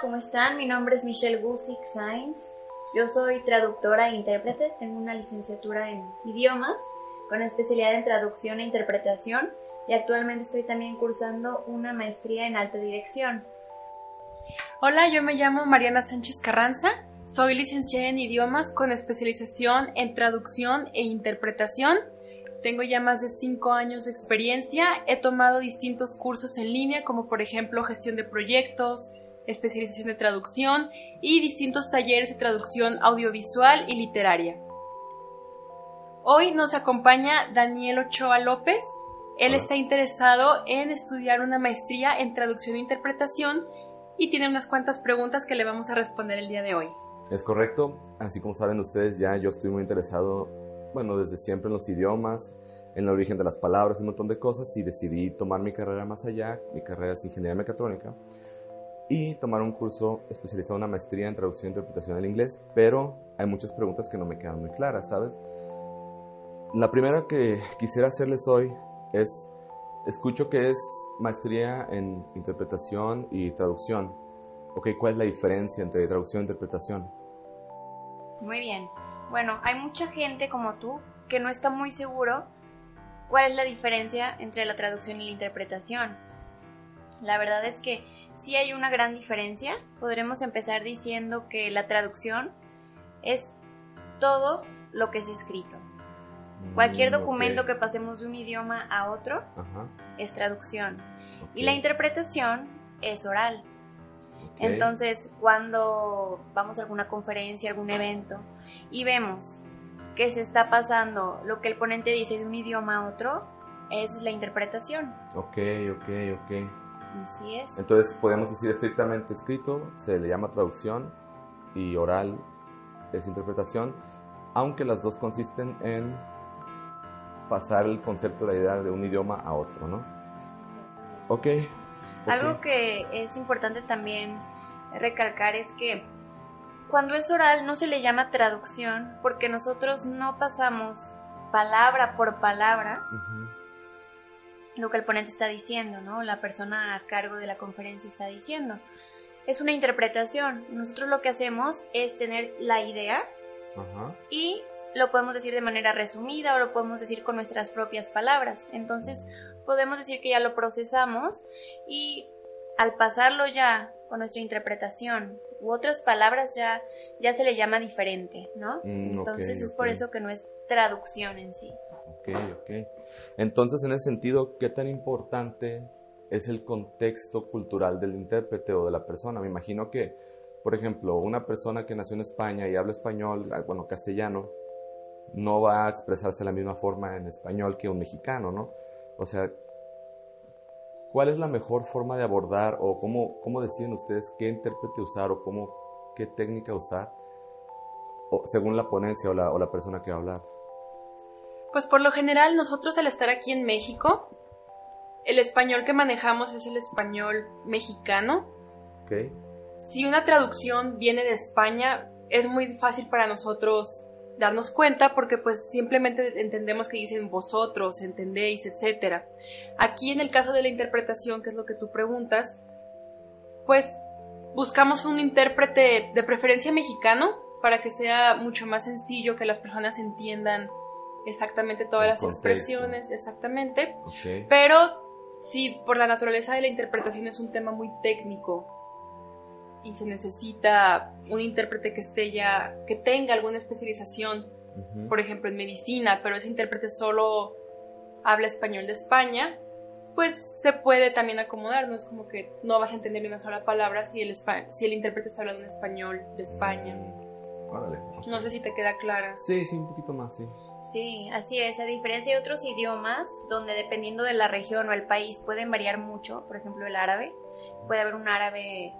¿cómo están? Mi nombre es Michelle Gusick Sainz. Yo soy traductora e intérprete. Tengo una licenciatura en idiomas con especialidad en traducción e interpretación y actualmente estoy también cursando una maestría en alta dirección. Hola, yo me llamo Mariana Sánchez Carranza. Soy licenciada en idiomas con especialización en traducción e interpretación. Tengo ya más de cinco años de experiencia. He tomado distintos cursos en línea, como por ejemplo gestión de proyectos, especialización de traducción y distintos talleres de traducción audiovisual y literaria. Hoy nos acompaña Daniel Ochoa López. Él está interesado en estudiar una maestría en traducción e interpretación y tiene unas cuantas preguntas que le vamos a responder el día de hoy. Es correcto, así como saben ustedes ya yo estoy muy interesado, bueno, desde siempre en los idiomas, en el origen de las palabras, un montón de cosas y decidí tomar mi carrera más allá, mi carrera es ingeniería mecatrónica y tomar un curso especializado una maestría en traducción e interpretación del inglés, pero hay muchas preguntas que no me quedan muy claras, ¿sabes? La primera que quisiera hacerles hoy es, escucho que es maestría en interpretación y traducción. Ok, ¿cuál es la diferencia entre traducción e interpretación? Muy bien. Bueno, hay mucha gente como tú que no está muy seguro cuál es la diferencia entre la traducción y la interpretación. La verdad es que sí hay una gran diferencia. Podremos empezar diciendo que la traducción es todo lo que es escrito. Cualquier Mm, documento ok. que pasemos de un idioma a otro es traducción. Y la interpretación es oral. Entonces, cuando vamos a alguna conferencia, algún evento, y vemos que se está pasando lo que el ponente dice de un idioma a otro, es la interpretación. Ok, ok, ok. Así es. Entonces podemos decir estrictamente escrito, se le llama traducción y oral es interpretación, aunque las dos consisten en pasar el concepto, la idea de un idioma a otro, ¿no? Ok. Algo que es importante también recalcar es que cuando es oral no se le llama traducción porque nosotros no pasamos palabra por palabra Ujú. Lo que el ponente está diciendo, ¿no? La persona a cargo de la conferencia está diciendo. Es una interpretación. Nosotros lo que hacemos es tener la idea y lo podemos decir de manera resumida o lo podemos decir con nuestras propias palabras. Entonces podemos decir que ya lo procesamos y al pasarlo ya con nuestra interpretación u otras palabras ya, ya se le llama diferente, ¿no? Mm, Entonces es por eso que no es traducción en sí. Ok, ok. Entonces, en ese sentido, ¿qué tan importante es el contexto cultural del intérprete o de la persona? Me imagino que, por ejemplo, una persona que nació en España y habla español, ah, bueno, castellano, no va a expresarse de la misma forma en español que un mexicano, ¿no? O sea, ¿cuál es la mejor forma de abordar o cómo, cómo deciden ustedes qué intérprete usar o cómo, qué técnica usar o, según la ponencia o la, o la persona que va a hablar? Pues por lo general nosotros al estar aquí en México, el español que manejamos es el español mexicano. ¿Ok? Si una traducción viene de España, es muy fácil para nosotros darnos cuenta porque pues simplemente entendemos que dicen vosotros, entendéis, etc. Aquí en el caso de la interpretación, que es lo que tú preguntas, pues buscamos un intérprete de preferencia mexicano para que sea mucho más sencillo que las personas entiendan exactamente todas El las contexto. expresiones, exactamente. Pero sí, por la naturaleza de la interpretación es un tema muy técnico y se necesita un intérprete que esté ya, que tenga alguna especialización, Ujú. por ejemplo en medicina, pero ese intérprete solo habla español de España pues se puede también acomodar, no es como que no vas a entender una sola palabra si el, si el intérprete está hablando en español de España. Órale. No sé si te queda clara. Sí, sí, un poquito más, sí. Sí, así es. A diferencia de otros idiomas, donde dependiendo de la región o el país pueden variar mucho, por ejemplo el árabe, puede haber un árabe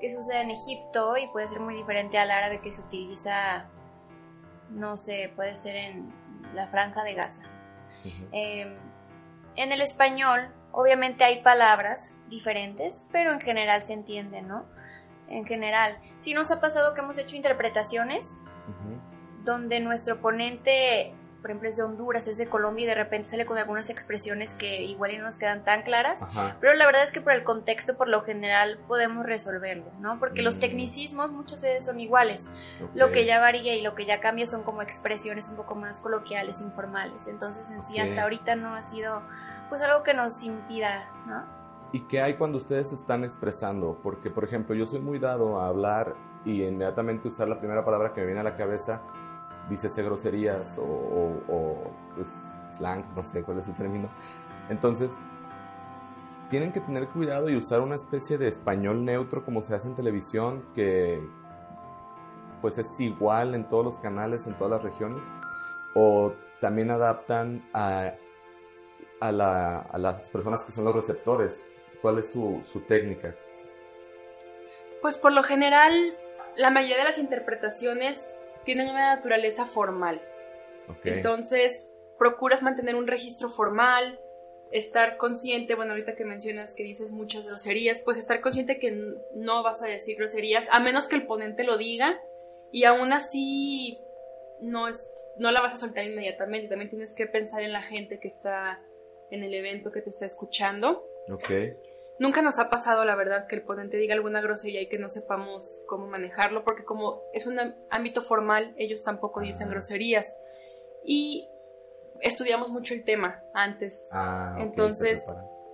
que se usa en Egipto y puede ser muy diferente al árabe que se utiliza, no sé, puede ser en la franja de Gaza. Em, en el español, obviamente hay palabras diferentes, pero en general se entiende, ¿no? En general. Si nos ha pasado que hemos hecho interpretaciones donde nuestro ponente por ejemplo, es de Honduras, es de Colombia y de repente sale con algunas expresiones que igual no nos quedan tan claras, pero la verdad es que por el contexto, por lo general, podemos resolverlo, ¿no? Porque los mm. tecnicismos muchas veces son iguales. Lo que ya varía y lo que ya cambia son como expresiones un poco más coloquiales, informales. Entonces, en sí, hasta ahorita no ha sido, pues, algo que nos impida, ¿no? ¿Y qué hay cuando ustedes están expresando? Porque, por ejemplo, yo soy muy dado a hablar y inmediatamente usar la primera palabra que me viene a la cabeza dícese groserías o, pues, slang, no sé cuál es el término. Entonces, tienen que tener cuidado y usar una especie de español neutro como se hace en televisión, que pues es igual en todos los canales, en todas las regiones, o también adaptan a, a, las personas que son los receptores. ¿Cuál es su técnica? Pues por lo general, la mayoría de las interpretaciones tienen una naturaleza formal. Entonces, procuras mantener un registro formal, estar consciente, bueno, ahorita que mencionas que dices muchas groserías, pues estar consciente que no vas a decir groserías, a menos que el ponente lo diga, y aún así no, es, no la vas a soltar inmediatamente, también tienes que pensar en la gente que está en el evento, que te está escuchando. Nunca nos ha pasado, la verdad, que el ponente diga alguna grosería y que no sepamos cómo manejarlo, porque como es un ámbito formal, ellos tampoco dicen groserías. Y estudiamos mucho el tema antes. Ah, Entonces,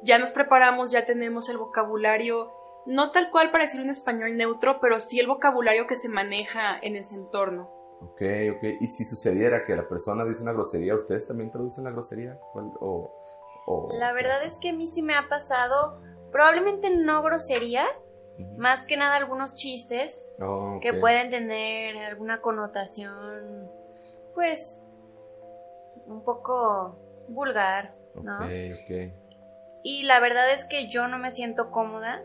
ya nos preparamos, ya tenemos el vocabulario, no tal cual para decir un español neutro, pero sí el vocabulario que se maneja en ese entorno. Ok, ok. ¿Y si sucediera que la persona dice una grosería, ¿ustedes también traducen la grosería? O, la verdad es que a mí sí me ha pasado Probablemente no grosería, más que nada algunos chistes oh, que pueden tener alguna connotación, pues, un poco vulgar, ¿no? Y la verdad es que yo no me siento cómoda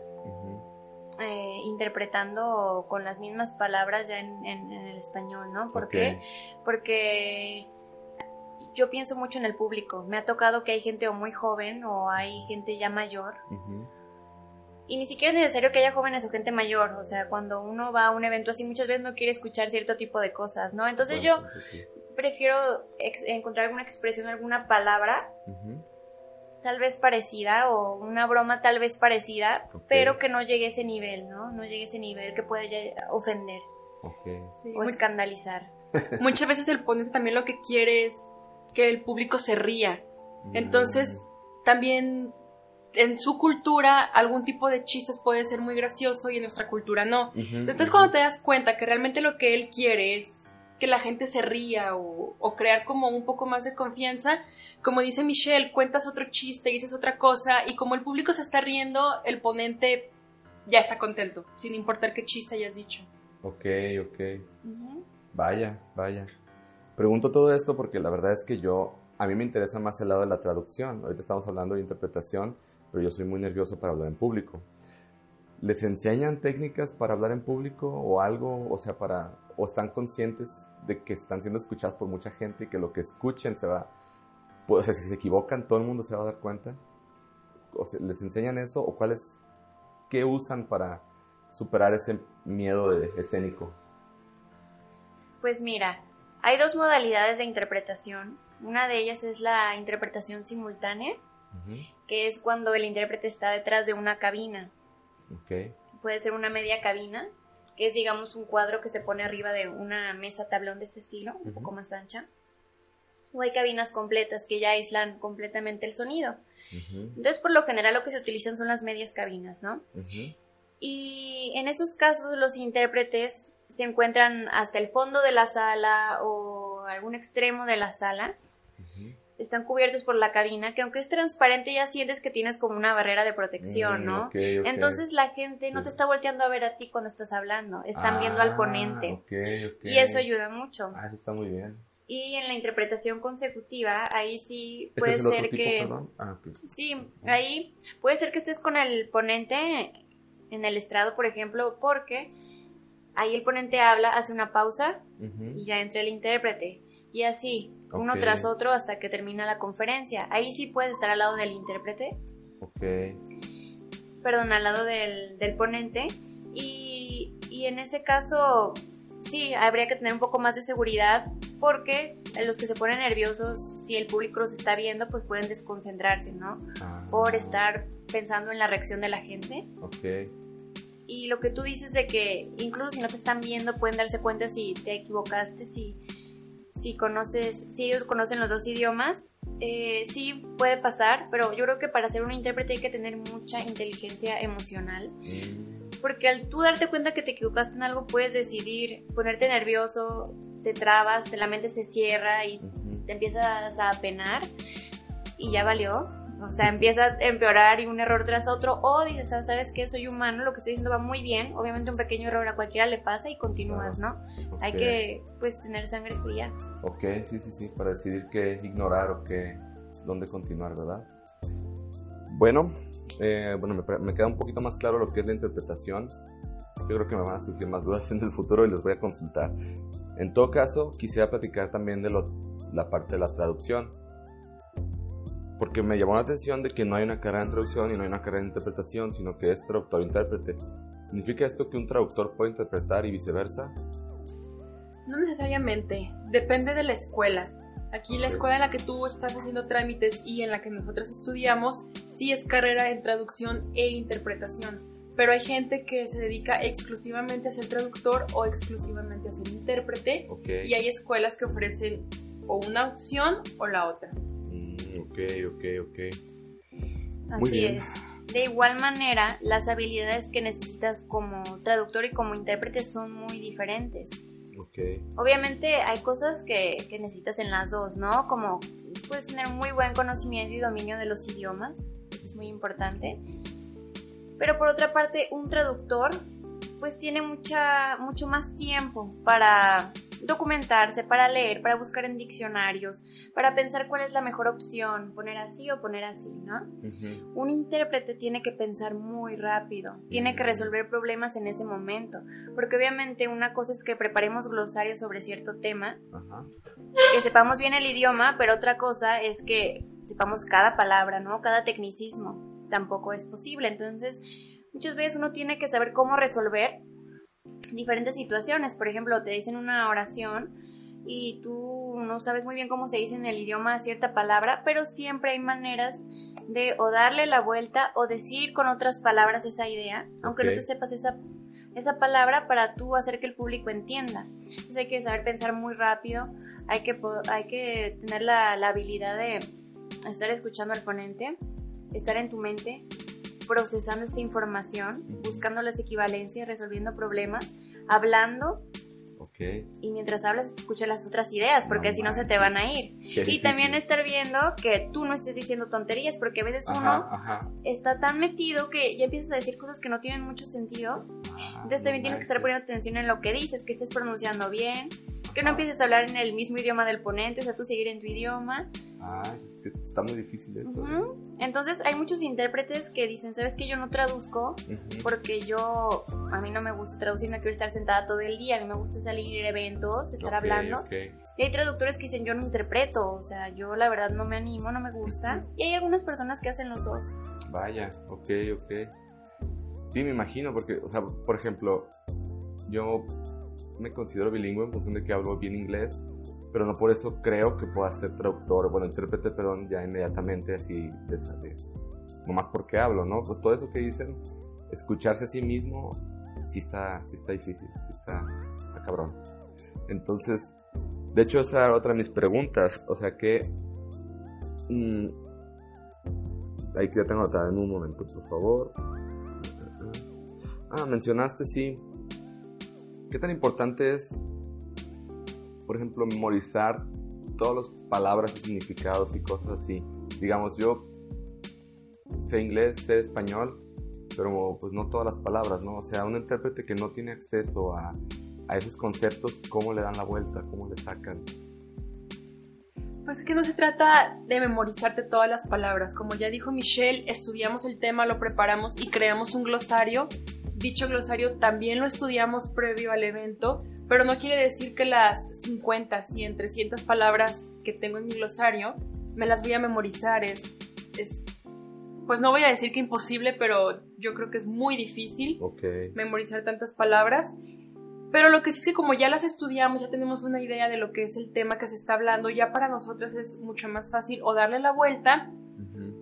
eh, interpretando con las mismas palabras ya en, el español, ¿no? ¿Por qué? Porque yo pienso mucho en el público. Me ha tocado que hay gente o muy joven o hay gente ya mayor y ni siquiera es necesario que haya jóvenes o gente mayor, o sea, cuando uno va a un evento así muchas veces no quiere escuchar cierto tipo de cosas, ¿no? Entonces yo prefiero encontrar alguna expresión, alguna palabra, tal vez parecida, o una broma tal vez parecida, pero que no llegue a ese nivel, ¿no? No llegue a ese nivel que puede ofender o escandalizar. Muchas veces el ponente también lo que quiere es que el público se ría. Entonces, mm. también en su cultura algún tipo de chistes puede ser muy gracioso y en nuestra cultura no. Entonces cuando te das cuenta que realmente lo que él quiere es que la gente se ría o, crear como un poco más de confianza, como dice Michelle, cuentas otro chiste, dices otra cosa y como el público se está riendo, el ponente ya está contento, sin importar qué chiste hayas dicho. Ok, ok. Vaya, vaya. Pregunto todo esto porque la verdad es que yo, a mí me interesa más el lado de la traducción. Ahorita estamos hablando de interpretación pero yo soy muy nervioso para hablar en público. ¿Les enseñan técnicas para hablar en público o algo? O sea, para, o están conscientes de que están siendo escuchados por mucha gente y que lo que escuchen se va, pues, o sea, si se equivocan, todo el mundo se va a dar cuenta. O sea, ¿Les enseñan eso o cuáles, qué usan para superar ese miedo de escénico? Pues mira, hay dos modalidades de interpretación. Una de ellas es la interpretación simultánea, que es cuando el intérprete está detrás de una cabina. Puede ser una media cabina, que es digamos un cuadro que se pone arriba de una mesa tablón de este estilo, un poco más ancha. O hay cabinas completas que ya aíslan completamente el sonido. Entonces, por lo general, lo que se utilizan son las medias cabinas, ¿no? Y en esos casos, los intérpretes se encuentran hasta el fondo de la sala o algún extremo de la sala están cubiertos por la cabina, que aunque es transparente ya sientes que tienes como una barrera de protección, Mm, ¿no? Entonces la gente no Sí. te está volteando a ver a ti cuando estás hablando, están viendo Ah, al ponente. Y eso ayuda mucho. Ah, eso está muy bien. Y en la interpretación consecutiva, ahí sí ¿Este puede es ser tipo, que... Ah. Sí, ahí puede ser que estés con el ponente en el estrado, por ejemplo, porque ahí el ponente habla, hace una pausa y ya entra el intérprete. Y así, uno tras otro hasta que termina la conferencia. Ahí sí puedes estar al lado del intérprete, Ok. perdón, al lado del, del ponente. Y, y en ese caso, sí, habría que tener un poco más de seguridad porque los que se ponen nerviosos, si el público los está viendo, pues pueden desconcentrarse, ¿no? Ah, Por estar pensando en la reacción de la gente. Ok. Y lo que tú dices de que incluso si no te están viendo pueden darse cuenta si te equivocaste, si, si conoces, si ellos conocen los dos idiomas, eh, sí puede pasar, pero yo creo que para ser un intérprete hay que tener mucha inteligencia emocional, porque al tú darte cuenta que te equivocaste en algo puedes decidir ponerte nervioso, te trabas, te, la mente se cierra y te empiezas a penar y ya valió. O sea, empiezas a empeorar y un error tras otro. O dices, ah, ¿sabes qué? Soy humano, lo que estoy diciendo va muy bien. Obviamente un pequeño error a cualquiera le pasa y continúas, ¿no? Hay Ok. que, pues, tener sangre fría. Ok, sí, sí, sí, para decidir qué ignorar o qué, dónde continuar, ¿verdad? Bueno, eh, bueno, me, me queda un poquito más claro lo que es la interpretación. Yo creo que me van a surgir más dudas en el futuro y les voy a consultar. En todo caso, quisiera platicar también de lo- la parte de la traducción. Porque me llamó la atención de que no hay una carrera en traducción y no hay una carrera en interpretación, sino que es traductor-intérprete. ¿Significa esto que un traductor puede interpretar y viceversa? No necesariamente, depende de la escuela. Aquí la escuela en la que tú estás haciendo trámites y en la que nosotros estudiamos, sí es carrera en traducción e interpretación. Pero hay gente que se dedica exclusivamente a ser traductor o exclusivamente a ser intérprete. Ok. Y hay escuelas que ofrecen o una opción o la otra. Mm, ok, ok, ok. Muy Así bien. es. De igual manera, las habilidades que necesitas como traductor y como intérprete son muy diferentes. Ok. Obviamente hay cosas que, que necesitas en las dos, ¿no? Como puedes tener muy buen conocimiento y dominio de los idiomas, eso es muy importante. Pero por otra parte, un traductor pues tiene mucha, mucho más tiempo para documentarse, para leer, para buscar en diccionarios, para pensar cuál es la mejor opción, poner así o poner así, ¿no? Un intérprete tiene que pensar muy rápido, tiene que Mm. resolver problemas en ese momento, porque obviamente una cosa es que preparemos glosarios sobre cierto tema, que sepamos bien el idioma, pero otra cosa es que sepamos cada palabra, ¿no? Cada tecnicismo. Tampoco es posible. Entonces, muchas veces uno tiene que saber cómo resolver diferentes situaciones. Por ejemplo, te dicen una oración y tú no sabes muy bien cómo se dice en el idioma cierta palabra, pero siempre hay maneras de o darle la vuelta o decir con otras palabras esa idea, aunque no te sepas esa, esa palabra para tú hacer que el público entienda. Entonces hay que saber pensar muy rápido, hay que, hay que tener la, la habilidad de estar escuchando al ponente, estar en tu mente, procesando esta información, buscando las equivalencias, resolviendo problemas, hablando Ok. y mientras hablas escucha las otras ideas, porque No si no se te van a ir. Y también estar viendo que tú no estés diciendo tonterías, porque a veces Ajá, uno ajá. está tan metido que ya empiezas a decir cosas que no tienen mucho sentido. Ah, Entonces también no tienes que estar poniendo atención en lo que dices, que estés pronunciando bien, que no empieces a hablar en el mismo idioma del ponente, o sea, tú seguir en tu idioma. Ah, es que está muy difícil eso. Ujú. Entonces hay muchos intérpretes que dicen, ¿sabes que Yo no traduzco porque yo, a mí no me gusta traducir, no quiero estar sentada todo el día, a mí me gusta salir, ir a eventos, estar hablando. Y hay traductores que dicen, yo no interpreto, o sea, yo la verdad no me animo, no me gusta. Y hay algunas personas que hacen los dos. Vaya, ok, ok. Sí, me imagino, porque, o sea, por ejemplo, yo me considero bilingüe en función de que hablo bien inglés, pero no por eso creo que pueda ser traductor, bueno, intérprete, perdón, ya inmediatamente así, de esa vez. Nomás porque hablo, ¿no? Pues todo eso que dicen, escucharse a sí mismo, sí está, sí está difícil, sí está, está cabrón. Entonces, de hecho, esa era otra de mis preguntas, o sea que... mm, ahí que ya tengo anotada en un momento, por favor. Ah, mencionaste, sí. ¿Qué tan importante es, por ejemplo, memorizar todas las palabras y significados y cosas así. Digamos, yo sé inglés, sé español, pero pues no todas las palabras, ¿no? O sea, un intérprete que no tiene acceso a, a esos conceptos, ¿cómo le dan la vuelta? ¿Cómo le sacan? Pues es que no se trata de memorizarte todas las palabras. Como ya dijo Michelle, estudiamos el tema, lo preparamos y creamos un glosario. Dicho glosario también lo estudiamos previo al evento, pero no quiere decir que las 50, 100, 300 palabras que tengo en mi glosario me las voy a memorizar. Es, es pues no voy a decir que imposible, pero yo creo que es muy difícil memorizar tantas palabras. Pero lo que sí es que como ya las estudiamos, ya tenemos una idea de lo que es el tema que se está hablando, ya para nosotras es mucho más fácil o darle la vuelta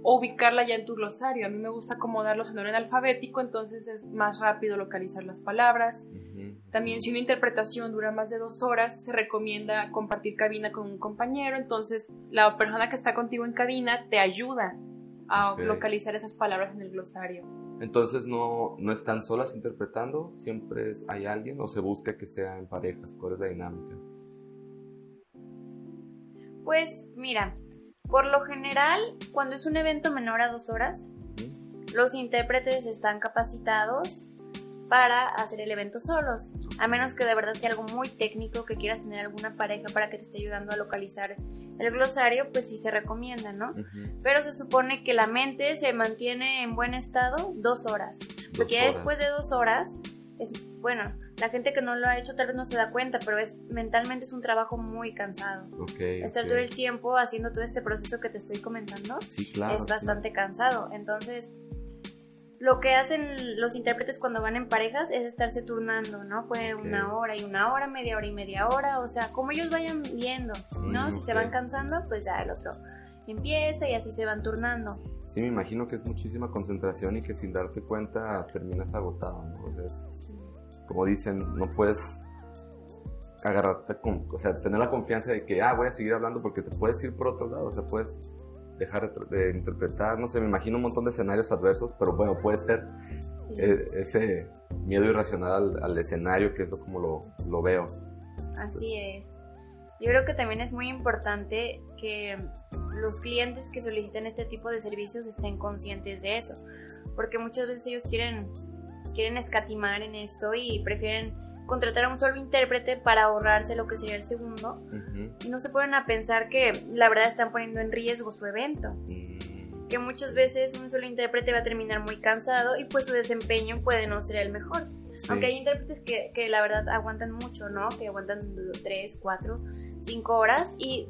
o ubicarla ya en tu glosario. A mí me gusta acomodarlos en orden alfabético, entonces es más rápido localizar las palabras. También si una interpretación dura más de dos horas, se recomienda compartir cabina con un compañero, entonces la persona que está contigo en cabina te ayuda a localizar esas palabras en el glosario. Entonces no, no están solas interpretando, siempre hay alguien o se busca que sea en parejas, ¿cuál es la dinámica? Pues mira, por lo general, cuando es un evento menor a dos horas, los intérpretes están capacitados para hacer el evento solos, a menos que de verdad sea algo muy técnico, que quieras tener alguna pareja para que te esté ayudando a localizar el glosario, pues sí se recomienda, ¿no? Pero se supone que la mente se mantiene en buen estado dos horas, porque después de dos horas es bueno, la gente que no lo ha hecho tal vez no se da cuenta, pero es mentalmente es un trabajo muy cansado. Estar todo el tiempo haciendo todo este proceso que te estoy comentando es bastante cansado. Entonces, lo que hacen los intérpretes cuando van en parejas es estarse turnando, ¿no? Puede una hora y una hora, media hora y media hora, o sea, como ellos vayan viendo, ¿no? Mm, si se van cansando, pues ya el otro empieza y así se van turnando. Sí, me imagino que es muchísima concentración y que sin darte cuenta terminas agotado, ¿no? O sea, como dicen, no puedes agarrarte con, o sea, tener la confianza de que, ah, voy a seguir hablando porque te puedes ir por otro lado, o sea, puedes dejar de interpretar, no sé, me imagino un montón de escenarios adversos, pero bueno, puede ser eh, ese miedo irracional al, escenario, que es como lo, lo veo. Así es. Yo creo que también es muy importante que los clientes que soliciten este tipo de servicios estén conscientes de eso, porque muchas veces ellos quieren, quieren escatimar en esto y prefieren contratar a un solo intérprete para ahorrarse lo que sería el segundo. Y no se ponen a pensar que la verdad están poniendo en riesgo su evento. Mm. Que muchas veces un solo intérprete va a terminar muy cansado y pues su desempeño puede no ser el mejor. Aunque hay intérpretes que, que, la verdad aguantan mucho, ¿no? Que aguantan 3, 4, 5 horas y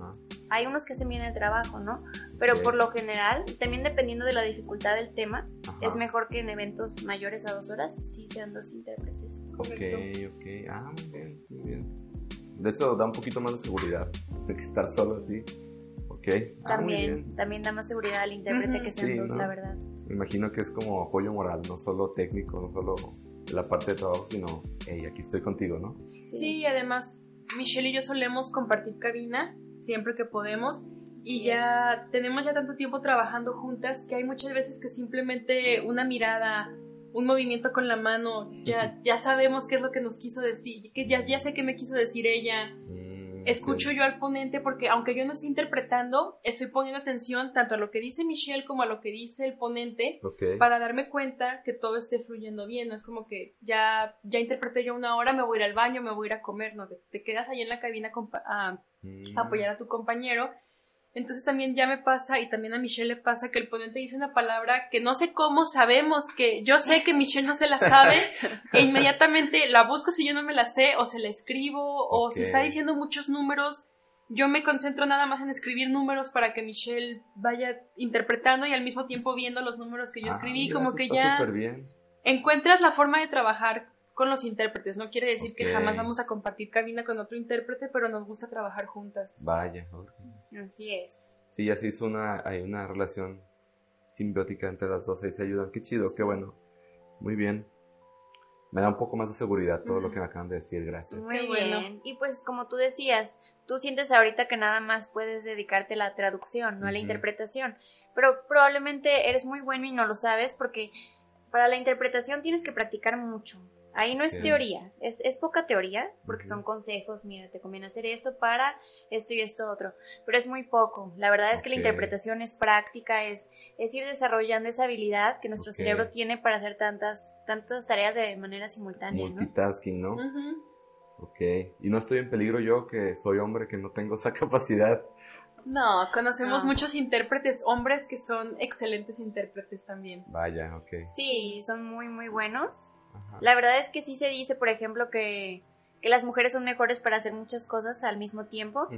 hay unos que hacen bien el trabajo, ¿no? Pero por lo general, también dependiendo de la dificultad del tema, es mejor que en eventos mayores a dos horas sí sean dos intérpretes. Ok, ok. Ah, muy bien, muy bien. De eso da un poquito más de seguridad, de que estar solo así. Ok. Ah, también, también da más seguridad al intérprete que sean dos, la verdad. Me imagino que es como apoyo moral, no solo técnico, no solo la parte de trabajo, sino, hey, aquí estoy contigo, ¿no? Sí, además, Michelle y yo solemos compartir cabina siempre que podemos y ya tenemos ya tanto tiempo trabajando juntas que hay muchas veces que simplemente una mirada, un movimiento con la mano, ya, ya sabemos qué es lo que nos quiso decir, que ya, ya sé qué me quiso decir ella. Mm escucho yo al ponente porque aunque yo no estoy interpretando, estoy poniendo atención tanto a lo que dice Michelle como a lo que dice el ponente para darme cuenta que todo esté fluyendo bien. No es como que ya, ya interpreté yo una hora, me voy a ir al baño, me voy a ir a comer, no, te, quedas ahí en la cabina a, mm. apoyar a tu compañero. Entonces también ya me pasa y también a Michelle le pasa que el ponente dice una palabra que no sé cómo sabemos que yo sé que Michelle no se la sabe e inmediatamente la busco si yo no me la sé o se la escribo o si está diciendo muchos números. Yo me concentro nada más en escribir números para que Michelle vaya interpretando y al mismo tiempo viendo los números que yo ah, escribí como que ya encuentras la forma de trabajar con los intérpretes. No quiere decir que jamás vamos a compartir cabina con otro intérprete, pero nos gusta trabajar juntas. Vaya, Así es. Sí, así es una, hay una relación simbiótica entre las dos, ahí se ayudan. Qué chido, qué bueno. Muy bien. Me da un poco más de seguridad todo lo que me acaban de decir, gracias. Muy bien. Y pues como tú decías, tú sientes ahorita que nada más puedes dedicarte a la traducción, no a la interpretación. Pero probablemente eres muy bueno y no lo sabes porque para la interpretación tienes que practicar mucho Ahí no es teoría, es, es poca teoría, porque son consejos, mira, te conviene hacer esto para esto y esto otro, pero es muy poco. La verdad es que la interpretación es práctica, es, es ir desarrollando esa habilidad que nuestro cerebro tiene para hacer tantas, tantas tareas de manera simultánea, ¿no? Multitasking, ¿no? Ujú. Ok. Y no estoy en peligro yo, que soy hombre, que no tengo esa capacidad. No, conocemos No. muchos intérpretes, hombres que son excelentes intérpretes también. Vaya, ok. Sí, son muy, muy buenos. Ajá. La verdad es que sí se dice, por ejemplo, que, que las mujeres son mejores para hacer muchas cosas al mismo tiempo.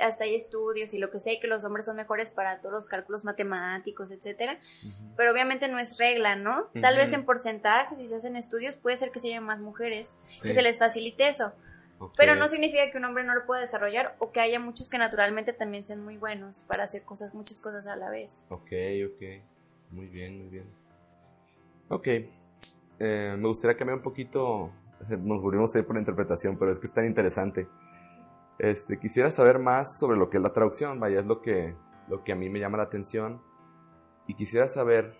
Hasta hay estudios y lo que sé, que los hombres son mejores para todos los cálculos matemáticos, etcétera. Ujú. Pero obviamente no es regla, ¿no? Tal vez en porcentaje, si se hacen estudios, puede ser que se haya más mujeres, Sí. que se les facilite eso. Pero no significa que un hombre no lo pueda desarrollar o que haya muchos que naturalmente también sean muy buenos para hacer cosas, muchas cosas a la vez. Ok, ok. Muy bien, muy bien. Ok. Eh, me gustaría cambiar un poquito. Nos volvimos a ir por la interpretación, pero es que es tan interesante. Este, quisiera saber más sobre lo que es la traducción, vaya, es lo que, lo que a mí me llama la atención. Y quisiera saber,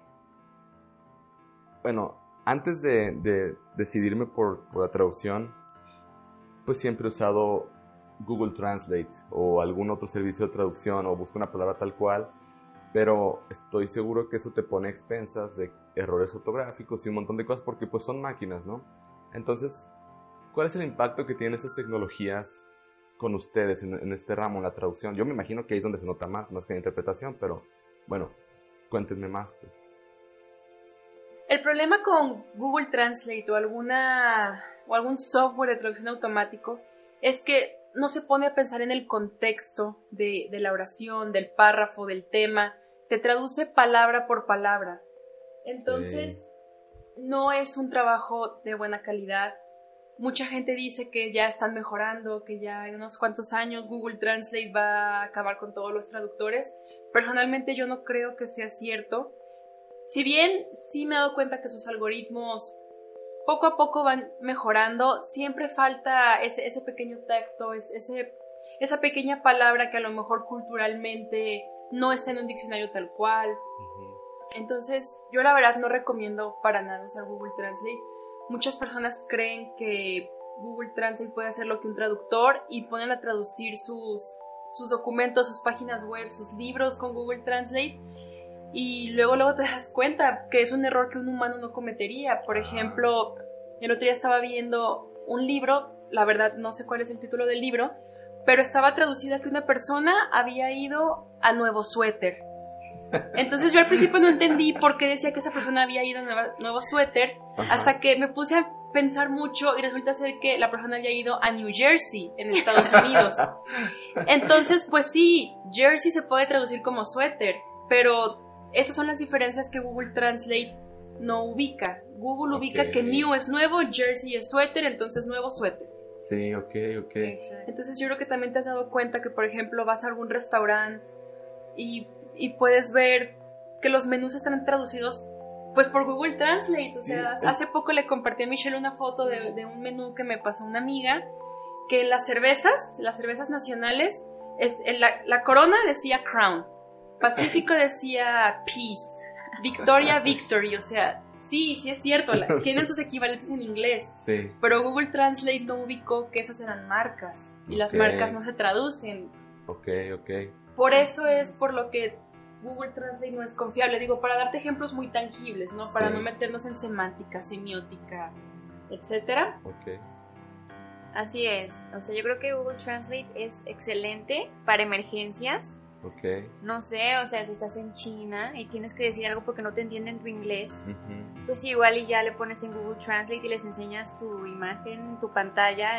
bueno, antes de, de decidirme por, por la traducción, pues siempre he usado Google Translate o algún otro servicio de traducción o busco una palabra tal cual, pero estoy seguro que eso te pone a expensas de errores ortográficos y un montón de cosas porque pues son máquinas, ¿no? Entonces, ¿cuál es el impacto que tienen esas tecnologías con ustedes en, en este ramo, en la traducción? Yo me imagino que ahí es donde se nota más, más que en interpretación, pero bueno, cuéntenme más. Pues. El problema con Google Translate o alguna o algún software de traducción automático es que no se pone a pensar en el contexto de la oración, del párrafo, del tema, te traduce palabra por palabra. Entonces, no es un trabajo de buena calidad. Mucha gente dice que ya están mejorando, que ya en unos cuantos años Google Translate va a acabar con todos los traductores. Personalmente yo no creo que sea cierto. Si bien sí me he dado cuenta que sus algoritmos poco a poco van mejorando, siempre falta ese, ese pequeño tacto, es- ese, esa pequeña palabra que a lo mejor culturalmente no está en un diccionario tal cual. Entonces, yo la verdad no recomiendo para nada usar Google Translate. Muchas personas creen que Google Translate puede hacer lo que un traductor y ponen a traducir sus, sus documentos, sus páginas web, sus libros con Google Translate. Y luego, luego te das cuenta que es un error que un humano no cometería. Por ejemplo, el otro día estaba viendo un libro, la verdad no sé cuál es el título del libro, pero estaba traducida que una persona había ido a Nuevo Suéter. Entonces yo al principio no entendí por qué decía que esa persona había ido a Nueva- Nuevo Suéter, Ajá. hasta que me puse a pensar mucho y resulta ser que la persona había ido a New Jersey, en Estados Unidos. Entonces, pues sí, Jersey se puede traducir como suéter, pero esas son las diferencias que Google Translate no ubica. Google ubica que New es nuevo, Jersey es suéter, entonces nuevo suéter. Sí, ok, ok. Exacto. Entonces yo creo que también te has dado cuenta que, por ejemplo, vas a algún restaurante y, y puedes ver que los menús están traducidos pues por Google Translate. O Sí, sea, es- hace poco le compartí a Michelle una foto de, de un menú que me pasó una amiga, que las cervezas, las cervezas nacionales, es, en la, la corona decía Crown, Pacífico decía Peace, Victoria Victory, o sea, sí, sí es cierto, la- tienen sus equivalentes en inglés. Sí, Pero Google Translate no ubicó que esas eran marcas y las marcas no se traducen. ok, ok. Por eso es por lo que Google Translate no es confiable. Digo, para darte ejemplos muy tangibles, ¿no? Para Sí. no meternos en semántica, semiótica, etcétera. Ok. Así es. O sea, yo creo que Google Translate es excelente para emergencias. Ok. No sé, o sea, si estás en China y tienes que decir algo porque no te entienden tu inglés, pues igual y ya le pones en Google Translate y les enseñas tu imagen, tu pantalla.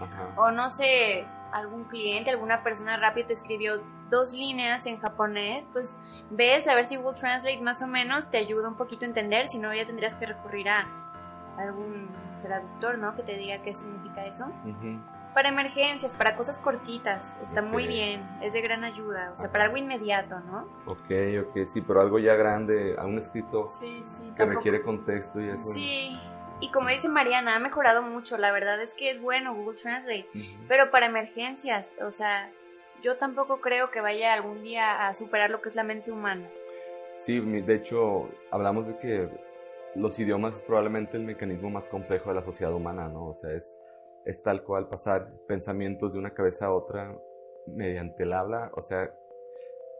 Ajá. O no sé, algún cliente, alguna persona rápido te escribió dos líneas en japonés, pues ves a ver si Google Translate más o menos te ayuda un poquito a entender, si no ya tendrías que recurrir a algún traductor, ¿no? Que te diga qué significa eso. Para emergencias, para cosas cortitas, está muy bien, es de gran ayuda, o sea, para algo inmediato, ¿no? Ok, ok, sí, pero algo ya grande, a un escrito Sí, sí. que tampoco- requiere contexto y eso. Sí, y como dice Mariana, ha mejorado mucho, la verdad es que es bueno Google Translate, pero para emergencias, o sea, yo tampoco creo que vaya algún día a superar lo que es la mente humana. Sí, mi- de hecho, hablamos de que los idiomas es probablemente el mecanismo más complejo de la sociedad humana, ¿no? O sea, es, es tal cual pasar pensamientos de una cabeza a otra mediante el habla, o sea,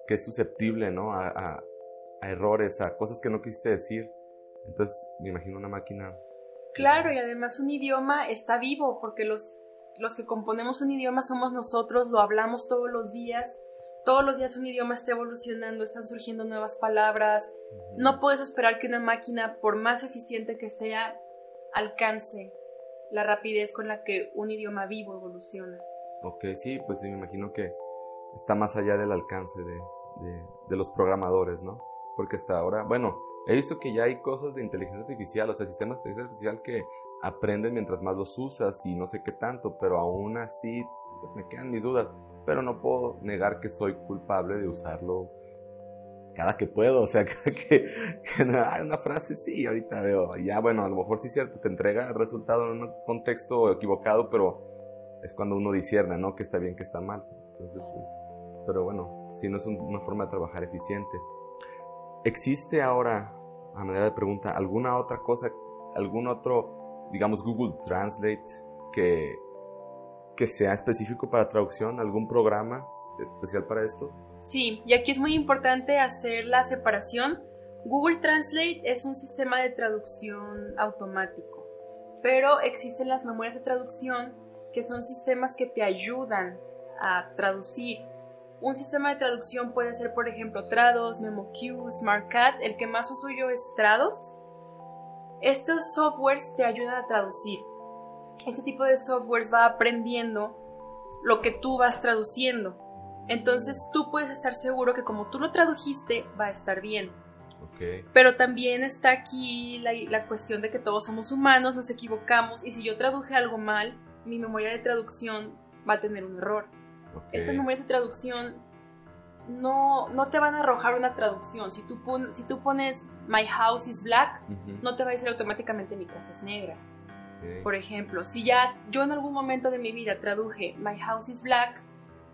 que es susceptible, ¿no? A, a, a errores, a cosas que no quisiste decir. Entonces, me imagino una máquina. Claro, y además un idioma está vivo, porque los, los que componemos un idioma somos nosotros, lo hablamos todos los días, todos los días un idioma está evolucionando, están surgiendo nuevas palabras. No puedes esperar que una máquina, por más eficiente que sea, alcance la rapidez con la que un idioma vivo evoluciona. Ok, sí, pues me imagino que está más allá del alcance de, de, de los programadores, ¿no? Porque hasta ahora, bueno, he visto que ya hay cosas de inteligencia artificial, o sea, sistemas de inteligencia artificial que aprenden mientras más los usas y no sé qué tanto, pero aún así, pues me quedan mis dudas. Pero no puedo negar que soy culpable de usarlo cada que puedo, o sea, cada que, que una, una frase sí, ahorita veo, ya bueno, a lo mejor sí es cierto, te entrega el resultado en un contexto equivocado, pero es cuando uno discierne, ¿no? Que está bien, que está mal. Entonces, pues, pero bueno, si no es un, una forma de trabajar eficiente. ¿Existe ahora, a manera de pregunta, alguna otra cosa, algún otro, digamos, Google Translate que, que sea específico para traducción? ¿Algún programa especial para esto? Sí, y aquí es muy importante hacer la separación. Google Translate es un sistema de traducción automático, pero existen las memorias de traducción que son sistemas que te ayudan a traducir. Un sistema de traducción puede ser, por ejemplo, Trados, MemoQ, SmartCat. El que más uso yo es Trados. Estos softwares te ayudan a traducir. Este tipo de softwares va aprendiendo lo que tú vas traduciendo. Entonces tú puedes estar seguro que como tú lo tradujiste, va a estar bien. Pero también está aquí la, la, cuestión de que todos somos humanos, nos equivocamos y si yo traduje algo mal, mi memoria de traducción va a tener un error. okay. Estas memorias de traducción no, no te van a arrojar una traducción. Si tú, pon, si tú pones My house is black, Uh -huh. no te va a decir automáticamente mi casa es negra. okay. Por ejemplo, si ya yo en algún momento de mi vida traduje My house is black,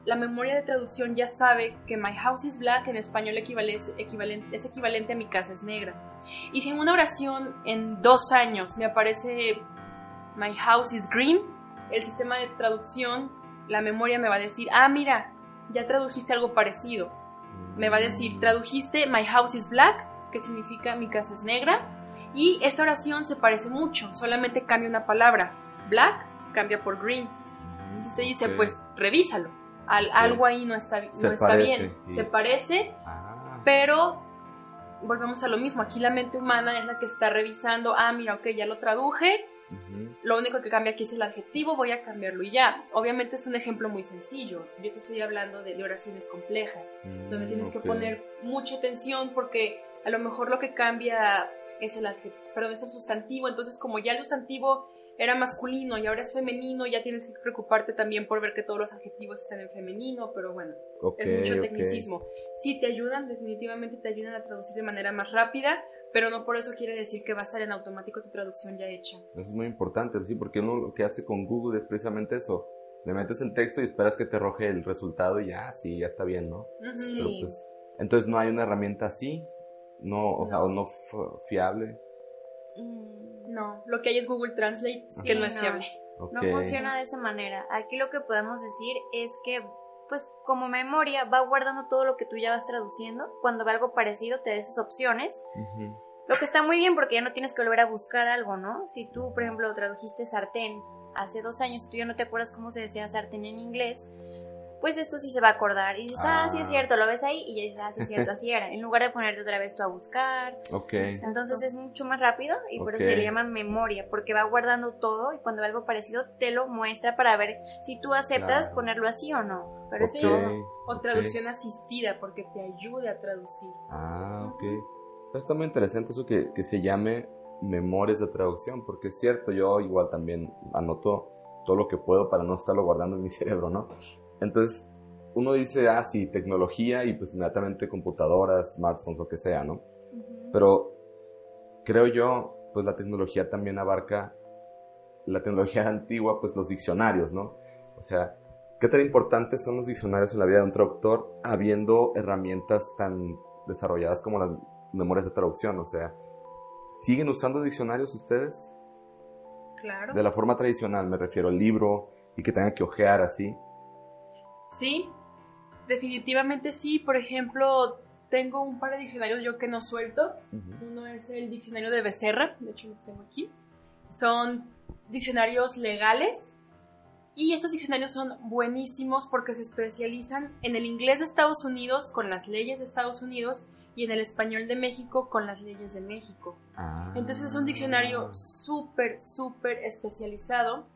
la memoria de traducción ya sabe que My house is black en español equivalente, es equivalente a mi casa es negra. Y si en una oración en dos años me aparece My house is green, el sistema de traducción, la memoria me va a decir, ah, mira, ya tradujiste algo parecido. Me va a decir, tradujiste My house is black, que significa mi casa es negra, y esta oración se parece mucho, solamente cambia una palabra. Black cambia por green. Entonces te dice, pues revísalo. Al, Sí. Algo ahí no está, no Se está parece, bien. sí. Se parece, Ah, pero volvemos a lo mismo. Aquí la mente humana es la que está revisando, ah, mira, ok, ya lo traduje, lo único que cambia aquí es el adjetivo, voy a cambiarlo y ya. Obviamente es un ejemplo muy sencillo. Yo te estoy hablando de, de oraciones complejas, donde Mm, tienes que ok. poner mucha atención porque a lo mejor lo que cambia es el adjetivo, perdón, es el sustantivo. Entonces, como ya el sustantivo era masculino y ahora es femenino, ya tienes que preocuparte también por ver que todos los adjetivos estén en femenino, pero bueno, Ok, es mucho tecnicismo. Sí te ayudan, definitivamente te ayudan a traducir de manera más rápida, pero no por eso quiere decir que va a estar en automático tu traducción ya hecha. Eso es muy importante, sí, porque uno lo que hace con Google es precisamente eso. Le metes el texto y esperas que te arroje el resultado y ya, sí, ya está bien, ¿no? Ujú. Sí. Pero pues, entonces no hay una herramienta así, no, o sea, No. o no fiable. Mm, No, lo que hay es Google Translate, Sí, que no es no. fiable. Ok. No funciona de esa manera. Aquí lo que podemos decir es que, pues como memoria, va guardando todo lo que tú ya vas traduciendo. Cuando ve algo parecido, te da esas opciones. Lo que está muy bien porque ya no tienes que volver a buscar algo, ¿no? Si tú, por ejemplo, tradujiste sartén hace dos años y tú ya no te acuerdas cómo se decía sartén en inglés, pues esto sí se va a acordar. Y dices, ah, sí Ah. es cierto, lo ves ahí y ya dices, ah, sí es cierto, así era. En lugar de ponerte otra vez tú a buscar. Ok. Entonces es mucho más rápido y por eso Ok. se le llama memoria, porque va guardando todo y cuando ve algo parecido te lo muestra para ver si tú aceptas Claro. ponerlo así o no. Pero es Sí. todo. O ok. traducción asistida, porque te ayuda a traducir. Ah, ok. Está muy interesante eso que, que se llame memorias de traducción, porque es cierto, yo igual también anoto todo lo que puedo para no estarlo guardando en mi cerebro, ¿no? Entonces, uno dice, ah, sí, tecnología y pues inmediatamente computadoras, smartphones, lo que sea, ¿no? Ujú. Pero creo yo, pues la tecnología también abarca la tecnología antigua, pues los diccionarios, ¿no? O sea, ¿qué tan importantes son los diccionarios en la vida de un traductor habiendo herramientas tan desarrolladas como las memorias de traducción? O sea, ¿Siguen usando diccionarios ustedes? Claro. De la forma tradicional, me refiero al libro y que tengan que ojear así. Sí, definitivamente sí. Por ejemplo, tengo un par de diccionarios yo que no suelto. Uno es el diccionario de Becerra, de hecho los tengo aquí. Son diccionarios legales y estos diccionarios son buenísimos porque se especializan en el inglés de Estados Unidos con las leyes de Estados Unidos y en el español de México con las leyes de México. Ah. Entonces es un diccionario súper, súper especializado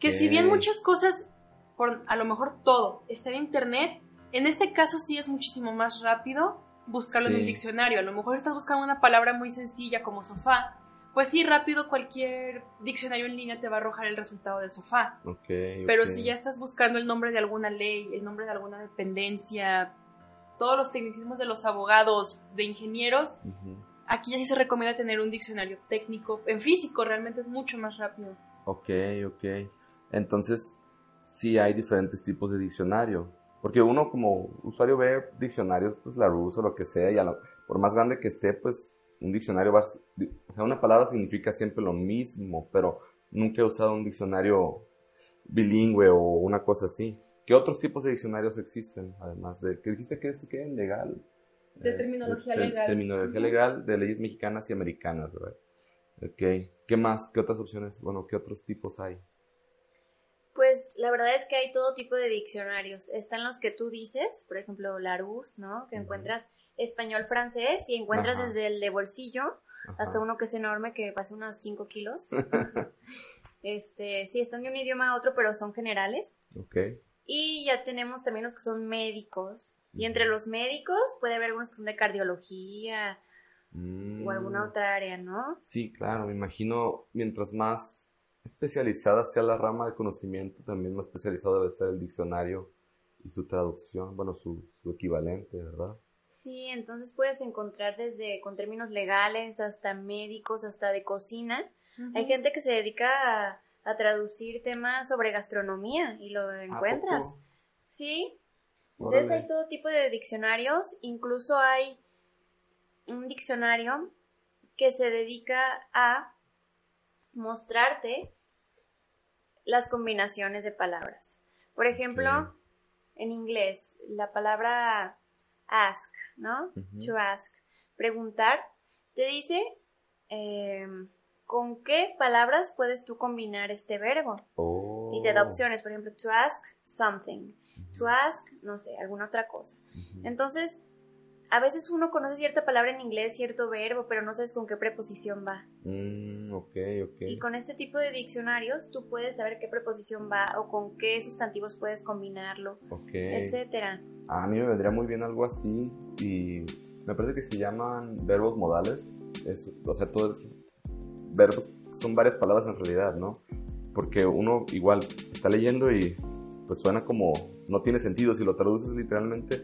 que si bien muchas cosas, por, a lo mejor todo, está en internet, en este caso sí es muchísimo más rápido buscarlo en un diccionario. A lo mejor estás buscando una palabra muy sencilla como sofá. Pues sí, rápido cualquier diccionario en línea te va a arrojar el resultado del sofá. Ok, Pero si ya estás buscando el nombre de alguna ley, el nombre de alguna dependencia, todos los tecnicismos de los abogados, de ingenieros, aquí ya sí se recomienda tener un diccionario técnico. En físico realmente es mucho más rápido. Ok, ok. Entonces, sí hay diferentes tipos de diccionario. Porque uno como usuario ve diccionarios, pues la o lo que sea, y a lo- por más grande que esté, pues un diccionario va O sea, una palabra significa siempre lo mismo, pero nunca he usado un diccionario bilingüe o una cosa así. ¿Qué otros tipos de diccionarios existen? Además de... ¿Qué dijiste que es qué? legal? De Eh, terminología de- legal. Terminología legal de leyes mexicanas y americanas, ¿verdad? Ok. ¿Qué más? ¿Qué otras opciones? Bueno, ¿qué otros tipos hay? Pues la verdad es que hay todo tipo de diccionarios. Están los que tú dices, por ejemplo, Larousse, ¿no? Que encuentras español-francés y encuentras Ajá. desde el de bolsillo hasta uno que es enorme, que pasa unos 5 kilos. este, sí, están de un idioma a otro, pero son generales. Ok. Y ya tenemos también los que son médicos. Y entre los médicos puede haber algunos que son de cardiología o alguna Mm, otra área, ¿no? Sí, claro, me imagino, mientras más especializada sea la rama de conocimiento, también más especializado debe ser el diccionario y su traducción, bueno, su, su equivalente, ¿verdad? Sí, entonces puedes encontrar desde con términos legales hasta médicos, hasta de cocina. Hay gente que se dedica a, a traducir temas sobre gastronomía y lo ¿A encuentras. Sí, entonces hay todo tipo de diccionarios, incluso hay un diccionario que se dedica a mostrarte las combinaciones de palabras. Por ejemplo, en inglés, la palabra ask, ¿no? To ask, preguntar, te dice em, con qué palabras puedes tú combinar este verbo. Oh. Y te da opciones, por ejemplo, to ask something, to ask, no sé, alguna otra cosa. Entonces, a veces uno conoce cierta palabra en inglés, cierto verbo, pero no sabes con qué preposición va. Mm, ok, ok. Y con este tipo de diccionarios tú puedes saber qué preposición va o con qué sustantivos puedes combinarlo, ok. etcétera. A mí me vendría muy bien algo así y me parece que se llaman verbos modales. Es, o sea, todos verbos son varias palabras en realidad, ¿no? Porque uno igual está leyendo y pues suena como no tiene sentido si lo traduces literalmente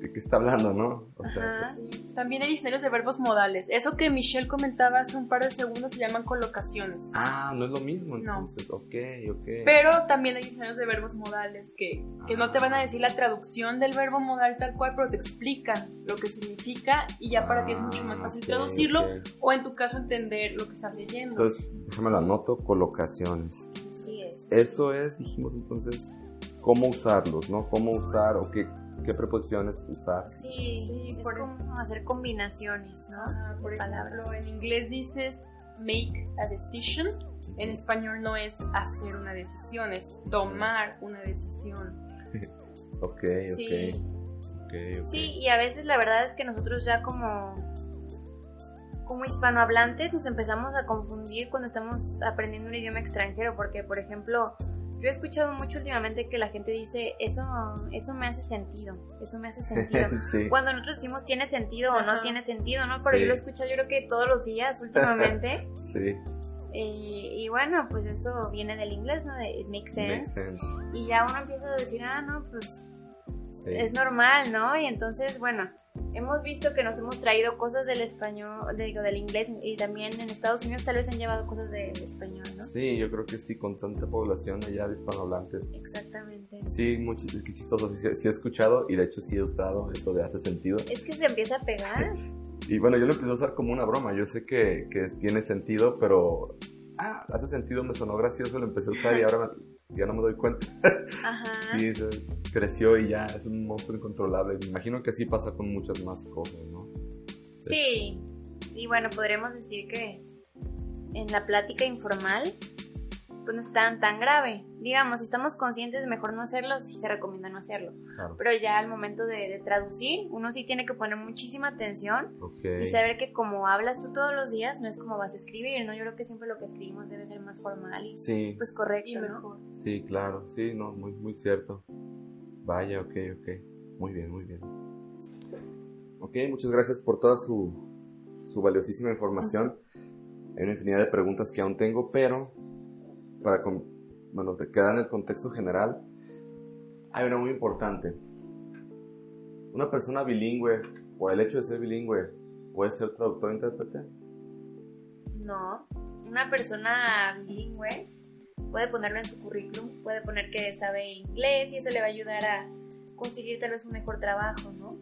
de qué está hablando, ¿no? O sea, Ajá. pues. También hay diccionarios de verbos modales. Eso que Michelle comentaba hace un par de segundos se llaman colocaciones. ah, no es lo mismo No. entonces. Ok, ok. Pero también hay diccionarios de verbos modales que, que no te van a Ah. decir la traducción del verbo modal tal cual, pero te explican lo que significa y ya para ti es mucho más Ah, fácil traducirlo ok. o en tu caso entender lo que estás leyendo. Entonces, déjame lo anoto, colocaciones. Así es. Eso es, dijimos entonces, cómo usarlos, ¿no? Cómo usar o qué, qué preposiciones usar. Sí, Sí, es por- como hacer combinaciones, ¿no? Ah, por Palabras. ejemplo, en inglés dices make a decision, en español no es hacer una decisión, es tomar una decisión. Ok, Sí. ok. ok, ok. Sí, y a veces la verdad es que nosotros ya como como hispanohablantes nos empezamos a confundir cuando estamos aprendiendo un idioma extranjero, porque por ejemplo, yo he escuchado mucho últimamente que la gente dice, eso eso me hace sentido, eso me hace sentido. sí. Cuando nosotros decimos tiene sentido o no tiene sentido, ¿no? Pero Sí. yo lo he escuchado yo creo que todos los días últimamente. Sí. y, y bueno, pues eso viene del inglés, ¿no? De it makes sense. Makes sense. Y ya uno empieza a decir, ah, no, pues Sí. es normal, ¿no? Y entonces, bueno, hemos visto que nos hemos traído cosas del español, digo, del inglés, y también en Estados Unidos tal vez han llevado cosas del español, ¿no? Sí, yo creo que sí, con tanta población allá de hispanohablantes. Exactamente. Sí, muy qué chistoso. Sí, sí he escuchado y de hecho sí he usado eso de hace sentido. Es que se empieza a pegar. Y bueno, yo lo empecé a usar como una broma. Yo sé que, que tiene sentido, pero ah, hace sentido, me sonó gracioso, lo empecé a usar y ahora ya no me doy cuenta. Ajá. sí, se creció y ya es un monstruo incontrolable. Me imagino que así pasa con muchas más cosas, ¿no? Sí. Y bueno, podríamos decir que en la plática informal pues no es tan, tan grave. Digamos, si estamos conscientes de mejor no hacerlo, sí se recomienda no hacerlo. Claro. Pero ya al momento de, de traducir, uno sí tiene que poner muchísima atención Ok. y saber que como hablas tú todos los días, no es como vas a escribir, ¿no? Yo creo que siempre lo que escribimos debe ser más formal y Sí, pues correcto, Y ¿no? mejor. sí, claro. Sí, no, muy, muy cierto. Vaya, ok, ok. Muy bien, muy bien. Ok, muchas gracias por toda su, su valiosísima información. Hay una infinidad de preguntas que aún tengo, pero para con- bueno, te quedar en el contexto general, hay una muy importante. Una persona bilingüe, o el hecho de ser bilingüe, puede ser traductor e intérprete. No, una persona bilingüe puede ponerlo en su currículum, puede poner que sabe inglés y eso le va a ayudar a conseguir tal vez un mejor trabajo, ¿no?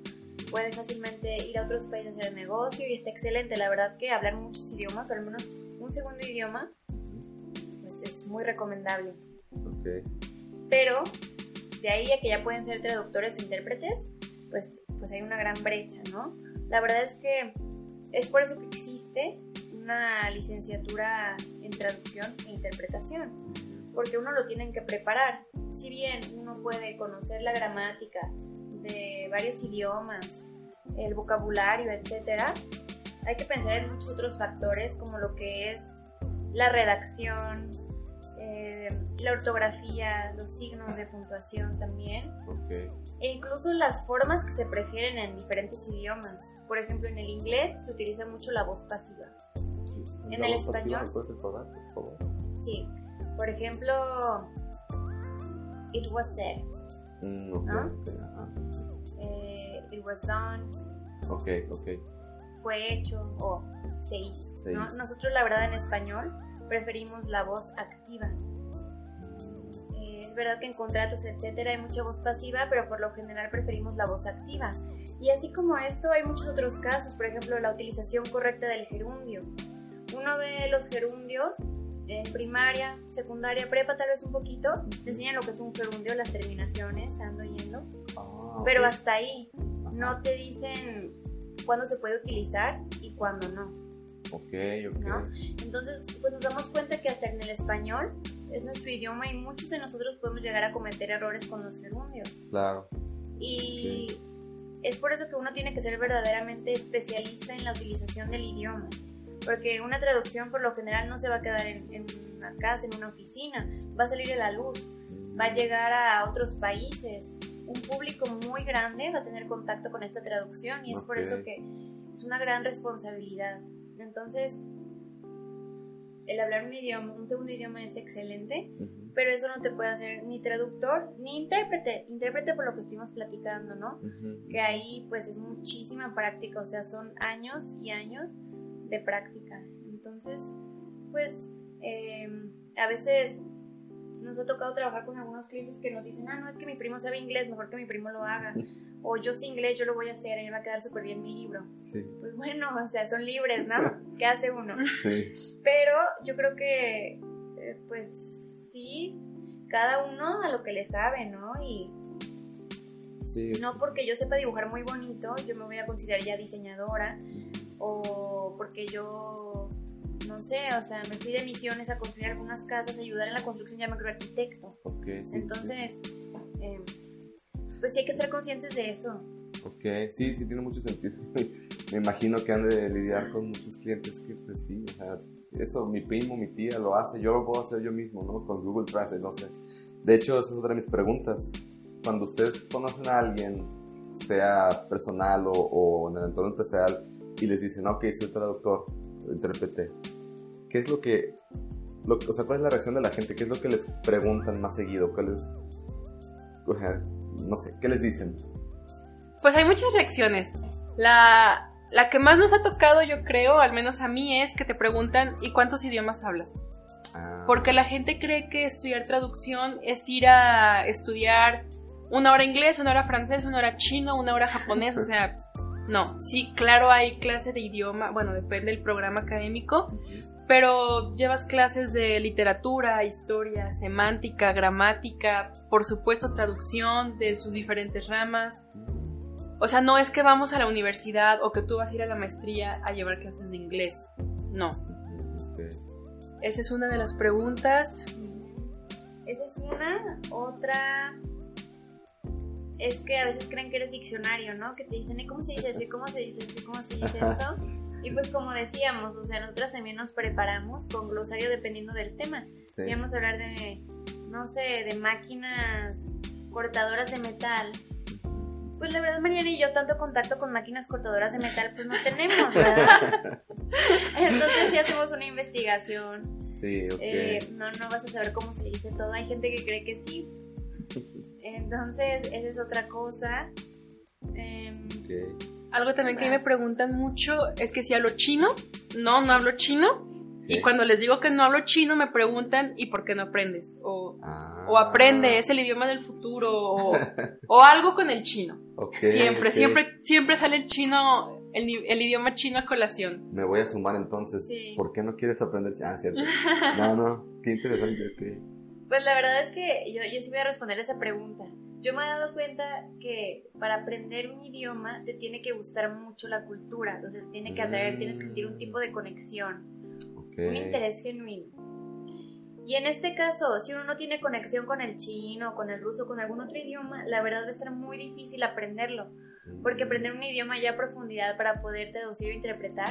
Puede fácilmente ir a otros países a hacer negocio y está excelente. La verdad que hablar muchos idiomas, o al menos un segundo idioma, muy recomendable. Pero de ahí a que ya pueden ser traductores o intérpretes, pues, pues hay una gran brecha, ¿no? La verdad es que es por eso que existe una licenciatura en traducción e interpretación, porque uno lo tienen que preparar. Si bien uno puede conocer la gramática de varios idiomas, el vocabulario, etcétera, hay que pensar en muchos otros factores como lo que es la redacción, eh, la ortografía, los signos de puntuación también, Ok. e incluso las formas que se prefieren en diferentes idiomas. Por ejemplo, en el inglés se utiliza mucho la voz pasiva. En ¿La el pasiva español. ¿Me puedes recordar, por favor? Sí, por ejemplo, it was said, Mm, ok, ¿Ah? ok, ajá. eh, it was done, ok, ok. fue hecho o se hizo. Se ¿no? hizo. Nosotros la verdad en español preferimos la voz activa. Eh, es verdad que en contratos, etcétera, hay mucha voz pasiva, pero por lo general preferimos la voz activa. Y así como esto, hay muchos otros casos, por ejemplo, la utilización correcta del gerundio. Uno ve los gerundios en primaria, secundaria, prepa, tal vez un poquito, te enseñan lo que es un gerundio, las terminaciones, ando yendo, Ah, pero ok. hasta ahí no te dicen cuándo se puede utilizar y cuándo no. Ok, ok. ¿no? Entonces, pues nos damos cuenta que hasta en el español es nuestro idioma y muchos de nosotros podemos llegar a cometer errores con los gerundios. Claro. Y es por eso que uno tiene que ser verdaderamente especialista en la utilización del idioma. Porque una traducción por lo general no se va a quedar en, en una casa, en una oficina, va a salir a la luz, va a llegar a otros países. Un público muy grande va a tener contacto con esta traducción y es por Ok. eso que es una gran responsabilidad. Entonces, el hablar un idioma, un segundo idioma es excelente, pero eso no te puede hacer ni traductor ni intérprete. Intérprete por lo que estuvimos platicando, ¿no? Que ahí pues es muchísima práctica, o sea, son años y años de práctica. Entonces, pues eh, a veces nos ha tocado trabajar con algunos clientes que nos dicen, ah, no, es que mi primo sabe inglés, mejor que mi primo lo haga. O yo sé inglés, yo lo voy a hacer, a mí me va a quedar súper bien mi libro. Sí, Pues bueno, o sea, son libres, ¿no? ¿Qué hace uno? sí. Pero yo creo que, eh, pues sí, cada uno a lo que le sabe, ¿no? Y sí. no porque yo sepa dibujar muy bonito, yo me voy a considerar ya diseñadora, o porque yo, no sé, o sea, me fui de misiones a construir algunas casas, ayudar en la construcción, ya me creo arquitecto. Ok, sí, Entonces, eh, pues sí hay que estar conscientes de eso. sí. Ok, sí, sí tiene mucho sentido. Me imagino que han de lidiar con muchos clientes que, pues sí, o sea, eso, mi primo, mi tía lo hace, yo lo puedo hacer yo mismo, ¿no? Con Google Translate, no sé. De hecho, esa es otra de mis preguntas. Cuando ustedes conocen a alguien, sea personal o, o en el entorno empresarial, y les dicen, ok, soy traductor, intérprete, ¿qué es lo que, lo, o sea, cuál es la reacción de la gente? ¿Qué es lo que les preguntan más seguido? ¿Cuál es, o sea, no sé, ¿qué les dicen? Pues hay muchas reacciones. La, la que más nos ha tocado, yo creo, al menos a mí, es que te preguntan ¿y cuántos idiomas hablas? Ah, Porque la gente cree que estudiar traducción es ir a estudiar una hora inglés, una hora francés, una hora chino, una hora japonés, o sea, No, sí, claro, hay clase de idioma, bueno, depende del programa académico, pero llevas clases de literatura, historia, semántica, gramática, por supuesto traducción de sus diferentes ramas. O sea, no es que vamos a la universidad o que tú vas a ir a la maestría a llevar clases de inglés. No. Esa es una de las preguntas. Esa es una. Otra es que a veces creen que eres diccionario, ¿no? Que te dicen, ¿y cómo se dice esto? ¿Y cómo se dice esto? ¿Y cómo se dice esto? Y pues como decíamos, o sea, nosotras también nos preparamos con glosario dependiendo del tema. Si vamos a hablar de, no sé, de máquinas cortadoras de metal, pues la verdad, Mariana y yo tanto contacto con máquinas cortadoras de metal, pues no tenemos, ¿verdad? Entonces si hacemos una investigación. Sí, ok. Eh, no, no vas a saber cómo se dice todo. Hay gente que cree que sí. Entonces, esa es otra cosa. Em, Algo también que me preguntan mucho es que si hablo chino, no, no hablo chino. Y cuando les digo que no hablo chino, me preguntan, ¿y por qué no aprendes? O, o Ah. aprende, es el idioma del futuro, o, o algo con el chino. Ok, siempre, siempre, siempre sale el chino, el, ni- el idioma chino a colación. Me voy a sumar entonces. Sí. ¿Por qué no quieres aprender? Ah, cierto. No, no, qué interesante. Pues la verdad es que yo, yo sí voy a responder esa pregunta. Yo me he dado cuenta que para aprender un idioma te tiene que gustar mucho la cultura, entonces te tiene que atraer, tienes que sentir un tipo de conexión, un interés genuino. Y en este caso, si uno no tiene conexión con el chino, con el ruso, con algún otro idioma, la verdad va a estar muy difícil aprenderlo. Porque aprender un idioma ya a profundidad para poder traducir o interpretar,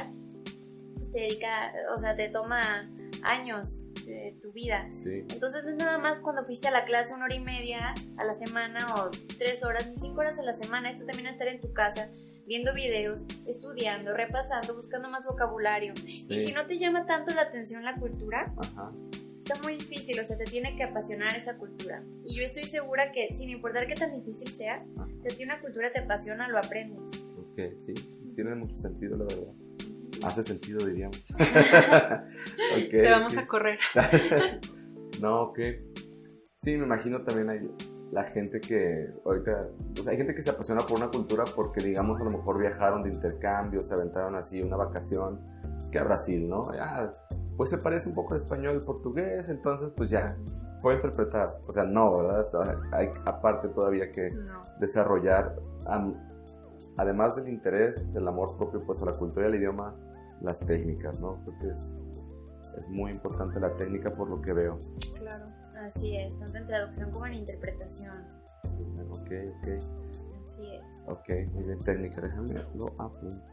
te dedica, o sea, te toma años de tu vida. Sí. Entonces no es nada más cuando fuiste a la clase una hora y media a la semana o tres horas ni cinco horas a la semana. Esto también es estar en tu casa viendo videos, estudiando, repasando, buscando más vocabulario. Y si no te llama tanto la atención la cultura, Ajá. está muy difícil, o sea, te tiene que apasionar esa cultura. Y yo estoy segura que sin importar qué tan difícil sea, Ah. si a ti una cultura te apasiona, lo aprendes. Ok, sí. Tiene mucho sentido, la verdad. Hace sentido, diríamos. Ok, Te vamos a correr. no, ok. Sí, me imagino también hay la gente que ahorita, o sea, hay gente que se apasiona por una cultura porque digamos a lo mejor viajaron de intercambio, se aventaron así una vacación, que a Brasil, ¿no? Pues se parece un poco al español, al portugués, entonces pues ya, puedo interpretar. O sea, no, ¿verdad? Hay aparte todavía que No. desarrollar, am- además del interés, el amor propio pues a la cultura y al idioma, las técnicas, ¿no? Porque es, es muy importante la técnica por lo que veo. Claro. Así es, tanto en traducción como en interpretación. Ok, ok, Así es. ok, muy bien, técnica, déjame lo apunto.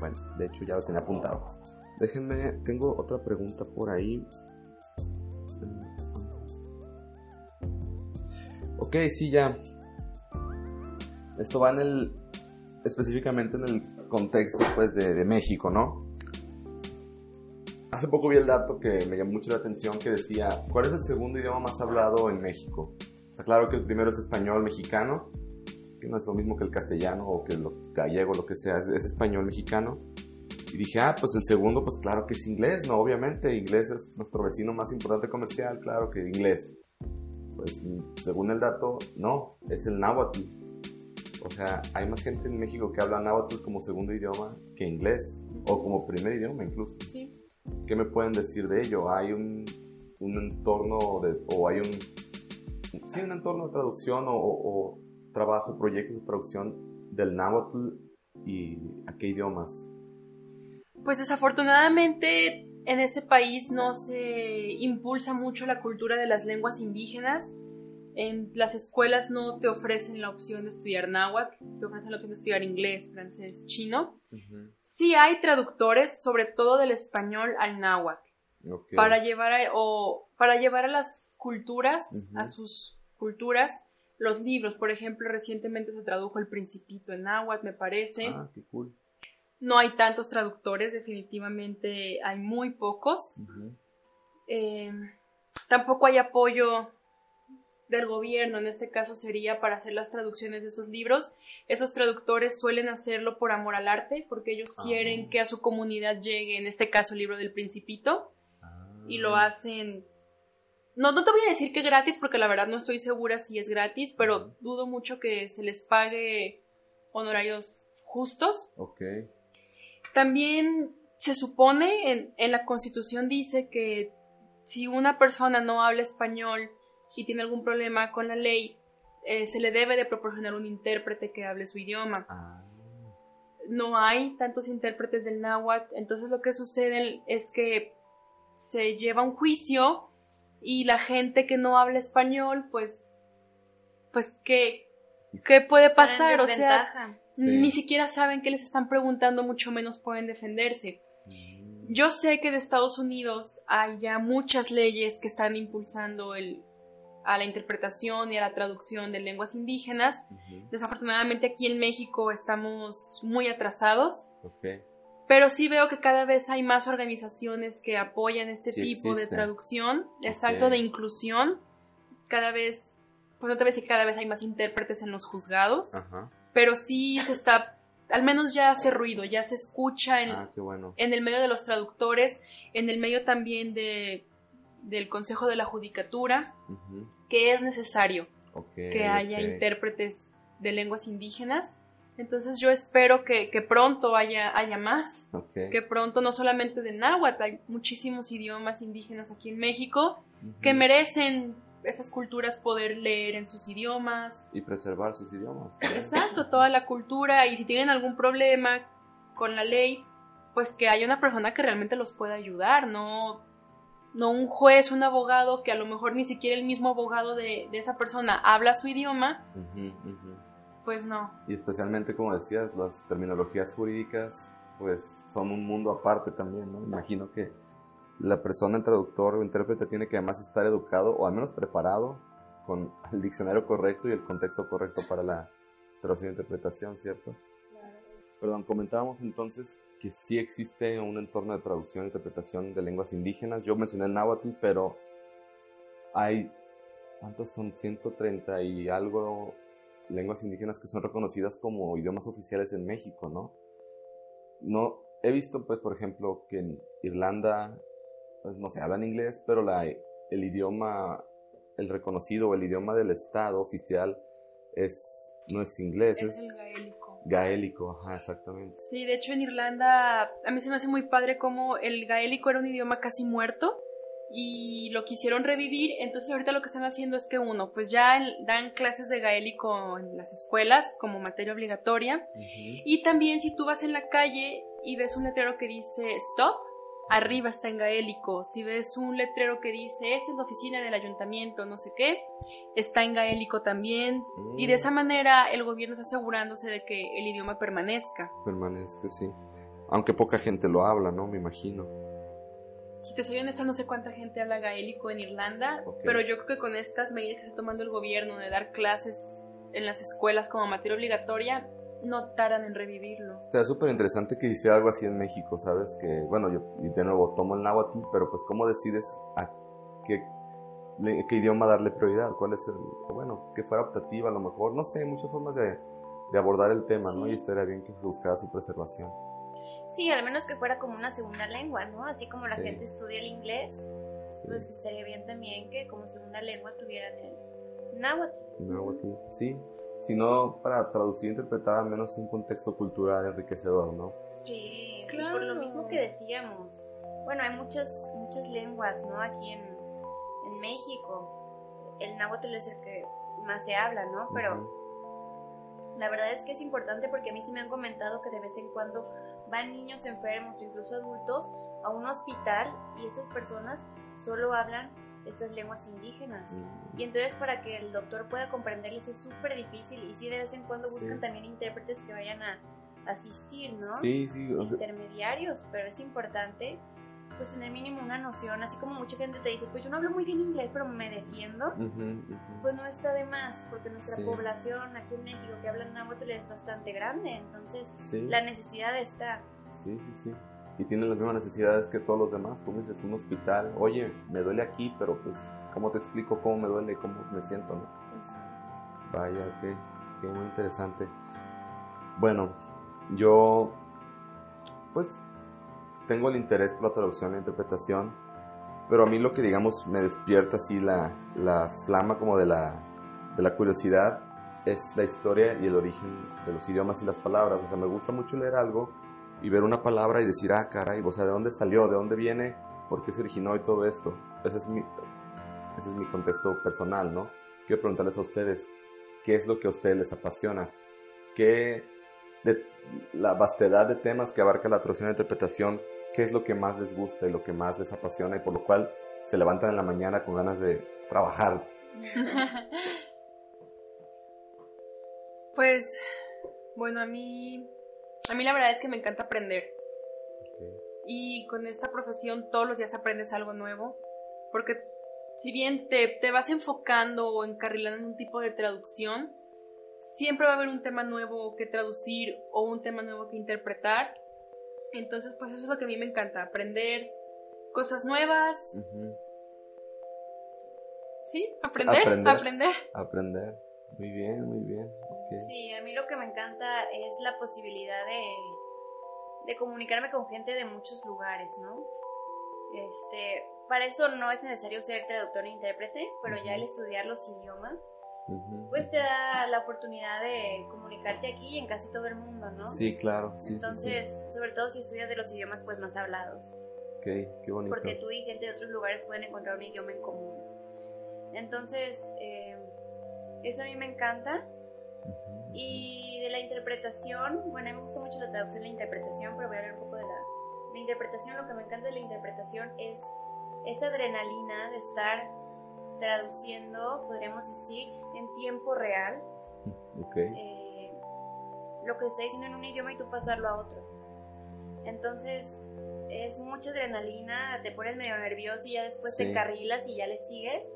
Bueno, de hecho ya lo tenía apuntado. Déjenme, tengo otra pregunta por ahí. Ok, sí, ya. Esto va en el, específicamente en el contexto pues de, México, ¿no? Hace poco vi el dato que me llamó mucho la atención que decía, ¿cuál es el segundo idioma más hablado en México? Está claro que el primero es español mexicano, que no es lo mismo que el castellano o que lo gallego, lo que sea, es, es español mexicano. Y dije, ah, pues el segundo, pues claro que es inglés, ¿no? Obviamente, inglés es nuestro vecino más importante comercial, claro que inglés. Pues según el dato, no, es el náhuatl. O sea, hay más gente en México que habla náhuatl como segundo idioma que inglés, o como primer idioma incluso. Sí. ¿Qué me pueden decir de ello? ¿Hay un, un entorno de, o hay un, sí, un entorno de traducción o, o- o trabajo, proyectos de traducción del náhuatl y a qué idiomas? Pues desafortunadamente en este país no se impulsa mucho la cultura de las lenguas indígenas. En las escuelas no te ofrecen la opción de estudiar náhuatl, te ofrecen la opción de estudiar inglés, francés, chino. Sí hay traductores, sobre todo del español al náhuatl, para llevar a, o para llevar a las culturas, a sus culturas, los libros. Por ejemplo, recientemente se tradujo El Principito en náhuatl, me parece. Ah, qué cool. No hay tantos traductores, definitivamente hay muy pocos. Eh, tampoco hay apoyo del gobierno, en este caso sería para hacer las traducciones de esos libros. Esos traductores suelen hacerlo por amor al arte, porque ellos Ah. quieren que a su comunidad llegue, en este caso, el libro del Principito, y Ah. lo hacen... No, no te voy a decir que gratis, porque la verdad no estoy segura si es gratis, pero dudo mucho que se les pague honorarios justos. Ok. También se supone, en, en la Constitución dice que si una persona no habla español y tiene algún problema con la ley, eh, se le debe de proporcionar un intérprete que hable su idioma. Ah, No hay tantos intérpretes del náhuatl, entonces lo que sucede es que se lleva un juicio y la gente que no habla español, pues, pues, ¿qué, qué puede pasar? O sea. Sí. ni siquiera saben qué les están preguntando, mucho menos pueden defenderse. mm, Yo sé que de Estados Unidos hay ya muchas leyes que están impulsando el, a la interpretación y a la traducción de lenguas indígenas. Desafortunadamente aquí en México estamos muy atrasados, pero sí veo que cada vez hay más organizaciones que apoyan este Sí tipo de traducción, exacto, Ok. de inclusión. Cada vez, pues no te voy a decir cada vez hay más intérpretes en los juzgados, pero sí se está, al menos ya hace ruido, ya se escucha en, Ah, bueno. en el medio de los traductores, en el medio también de, del Consejo de la Judicatura, que es necesario que haya intérpretes de lenguas indígenas. Entonces yo espero que, que pronto haya, haya más, que pronto no solamente de náhuatl, hay muchísimos idiomas indígenas aquí en México que merecen esas culturas poder leer en sus idiomas. Y preservar sus idiomas. también. Exacto, toda la cultura y si tienen algún problema con la ley, pues que haya una persona que realmente los pueda ayudar, no, no un juez, un abogado que a lo mejor ni siquiera el mismo abogado de, de esa persona habla su idioma, pues no. Y especialmente, como decías, las terminologías jurídicas, pues son un mundo aparte también, ¿no? Imagino que la persona, el traductor o intérprete, tiene que además estar educado o al menos preparado con el diccionario correcto y el contexto correcto para la traducción e interpretación, ¿cierto? Perdón, comentábamos entonces que sí existe un entorno de traducción e interpretación de lenguas indígenas. Yo mencioné el náhuatl, pero hay, ¿cuántos son? 130 y algo lenguas indígenas que son reconocidas como idiomas oficiales en México, ¿no? No, he visto, pues, por ejemplo, que en Irlanda, pues, no se habla en inglés, pero la, el idioma, el reconocido o el idioma del Estado oficial es, no es inglés, Es es, gaélico. gaélico, ajá, exactamente. Sí, de hecho en Irlanda a mí se me hace muy padre como el gaélico era un idioma casi muerto y lo quisieron revivir, entonces ahorita lo que están haciendo es que uno, pues ya dan clases de gaélico en las escuelas como materia obligatoria y también si tú vas en la calle y ves un letrero que dice stop, arriba está en gaélico, si ves un letrero que dice esta es la oficina del ayuntamiento, no sé qué, está en gaélico también y de esa manera el gobierno está asegurándose de que el idioma permanezca. Permanezca, sí. Aunque poca gente lo habla, ¿no? Me imagino. Si te soy honesta, no sé cuánta gente habla gaélico en Irlanda, pero yo creo que con estas medidas que está tomando el gobierno de dar clases en las escuelas como materia obligatoria, no tardan en revivirlo. Estaría súper interesante que hiciera algo así en México, ¿sabes? Que, bueno, yo y de nuevo tomo el náhuatl, pero pues ¿cómo decides a qué, le- qué idioma darle prioridad? ¿Cuál es el, bueno, que fuera optativa a lo mejor? No sé, muchas formas de, de abordar el tema, ¿no? Sí. Y estaría bien que se buscara su preservación. Sí, al menos que fuera como una segunda lengua, ¿no? Así como la Sí. gente estudia el inglés, Sí, pues estaría bien también que como segunda lengua tuvieran el náhuatl. náhuatl, sí. Si no, para traducir e interpretar al menos un contexto cultural enriquecedor, ¿no? Sí, y Claro. por lo mismo que decíamos. Bueno, hay muchas muchas lenguas, ¿no? Aquí en, en México. El náhuatl es el que más se habla, ¿no? Pero la verdad es que es importante porque a mí sí me han comentado que de vez en cuando van niños enfermos o incluso adultos a un hospital y estas personas solo hablan estas lenguas indígenas. Mm. Y entonces para que el doctor pueda comprenderles es súper difícil y sí de vez en cuando Sí. buscan también intérpretes que vayan a asistir, ¿no? Sí, sí. Intermediarios, pero es importante pues tener mínimo una noción, así como mucha gente te dice, pues yo no hablo muy bien inglés, pero me defiendo, ujú, ujú. pues no está de más, porque nuestra Sí. población aquí en México que habla náhuatl es bastante grande, entonces Sí. la necesidad está. Sí, sí, sí. Y tienen las mismas necesidades que todos los demás. Como dices, un hospital, oye, me duele aquí, pero pues, ¿cómo te explico cómo me duele, cómo me siento, no? Vaya, qué, qué muy interesante. Bueno, yo, pues, tengo el interés por la traducción e interpretación, pero a mí lo que, digamos, me despierta así la, la flama como de la, de la curiosidad es la historia y el origen de los idiomas y las palabras. O sea, me gusta mucho leer algo y ver una palabra y decir, ah, caray, o sea, ¿de dónde salió? ¿De dónde viene? ¿Por qué se originó y todo esto? Ese es mi, ese es mi contexto personal, ¿no? Quiero preguntarles a ustedes, ¿qué es lo que a ustedes les apasiona? ¿Qué de la vastedad de temas que abarca la traducción e interpretación, qué es lo que más les gusta y lo que más les apasiona y por lo cual se levantan en la mañana con ganas de trabajar? pues, bueno, a mí a mí la verdad es que me encanta aprender. Y con esta profesión todos los días aprendes algo nuevo. Porque si bien te, te vas enfocando o encarrilando en un tipo de traducción, siempre va a haber un tema nuevo que traducir o un tema nuevo que interpretar. Entonces, pues eso es lo que a mí me encanta, aprender cosas nuevas. Sí, aprender, aprender, aprender. Aprender. Muy bien, muy bien. Sí, a mí lo que me encanta es la posibilidad de, de comunicarme con gente de muchos lugares, ¿no? Este, para eso no es necesario ser traductor e intérprete, pero ya el estudiar los idiomas, pues te da la oportunidad de comunicarte aquí en casi todo el mundo, ¿no? Sí, claro. Entonces, sobre todo si estudias de los idiomas pues más hablados. Ok, qué bonito. Porque tú y gente de otros lugares pueden encontrar un idioma en común. Entonces, eh, eso a mí me encanta. Y de la interpretación, bueno, a mí me gusta mucho la traducción y la interpretación, pero voy a hablar un poco de la, la interpretación. Lo que me encanta de la interpretación es esa adrenalina de estar traduciendo, podríamos decir, en tiempo real. Eh, lo que se está diciendo en un idioma y tú pasarlo a otro. Entonces, es mucha adrenalina, te pones medio nervioso y ya después te encarrilas y ya le sigues.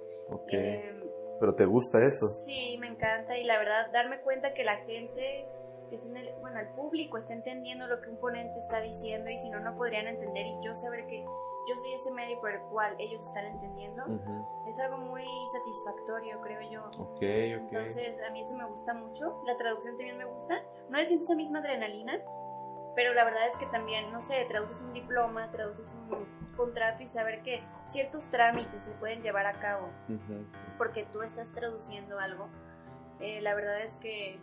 Eh, pero te gusta eso. Sí, me encanta y la verdad darme cuenta que la gente, que es en el, bueno, el público está entendiendo lo que un ponente está diciendo y si no, no podrían entender y yo saber que yo soy ese medio por el cual ellos están entendiendo, es algo muy satisfactorio, creo yo. Ok, ok. Entonces, a mí eso me gusta mucho. La traducción también me gusta. No siento esa misma adrenalina, pero la verdad es que también, no sé, traduces un diploma, traduces un contrato y saber que ciertos trámites se pueden llevar a cabo porque tú estás traduciendo algo. Eh, la verdad es que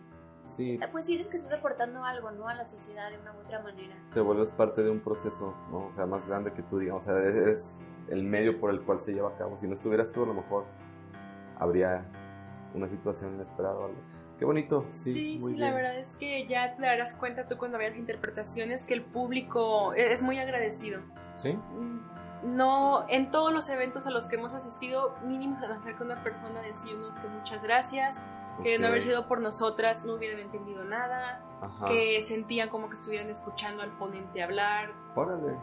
Sí. Pues sí, es que estás aportando algo, ¿no? A la sociedad de una u otra manera. Te vuelves parte de un proceso, ¿no? O sea, más grande que tú, digamos. O sea, es, el medio por el cual se lleva a cabo. Si no estuvieras tú, a lo mejor habría una situación inesperada o algo. Qué bonito, sí. Sí, sí la verdad es que ya te darás cuenta tú cuando veas interpretaciones que el público e, es muy agradecido. Sí. No, en todos los eventos a los que hemos asistido, mínimo se nos acerca una persona a decirnos que muchas gracias, que de no haber sido por nosotras no hubieran entendido nada, que sentían como que estuvieran escuchando al ponente hablar. Órale.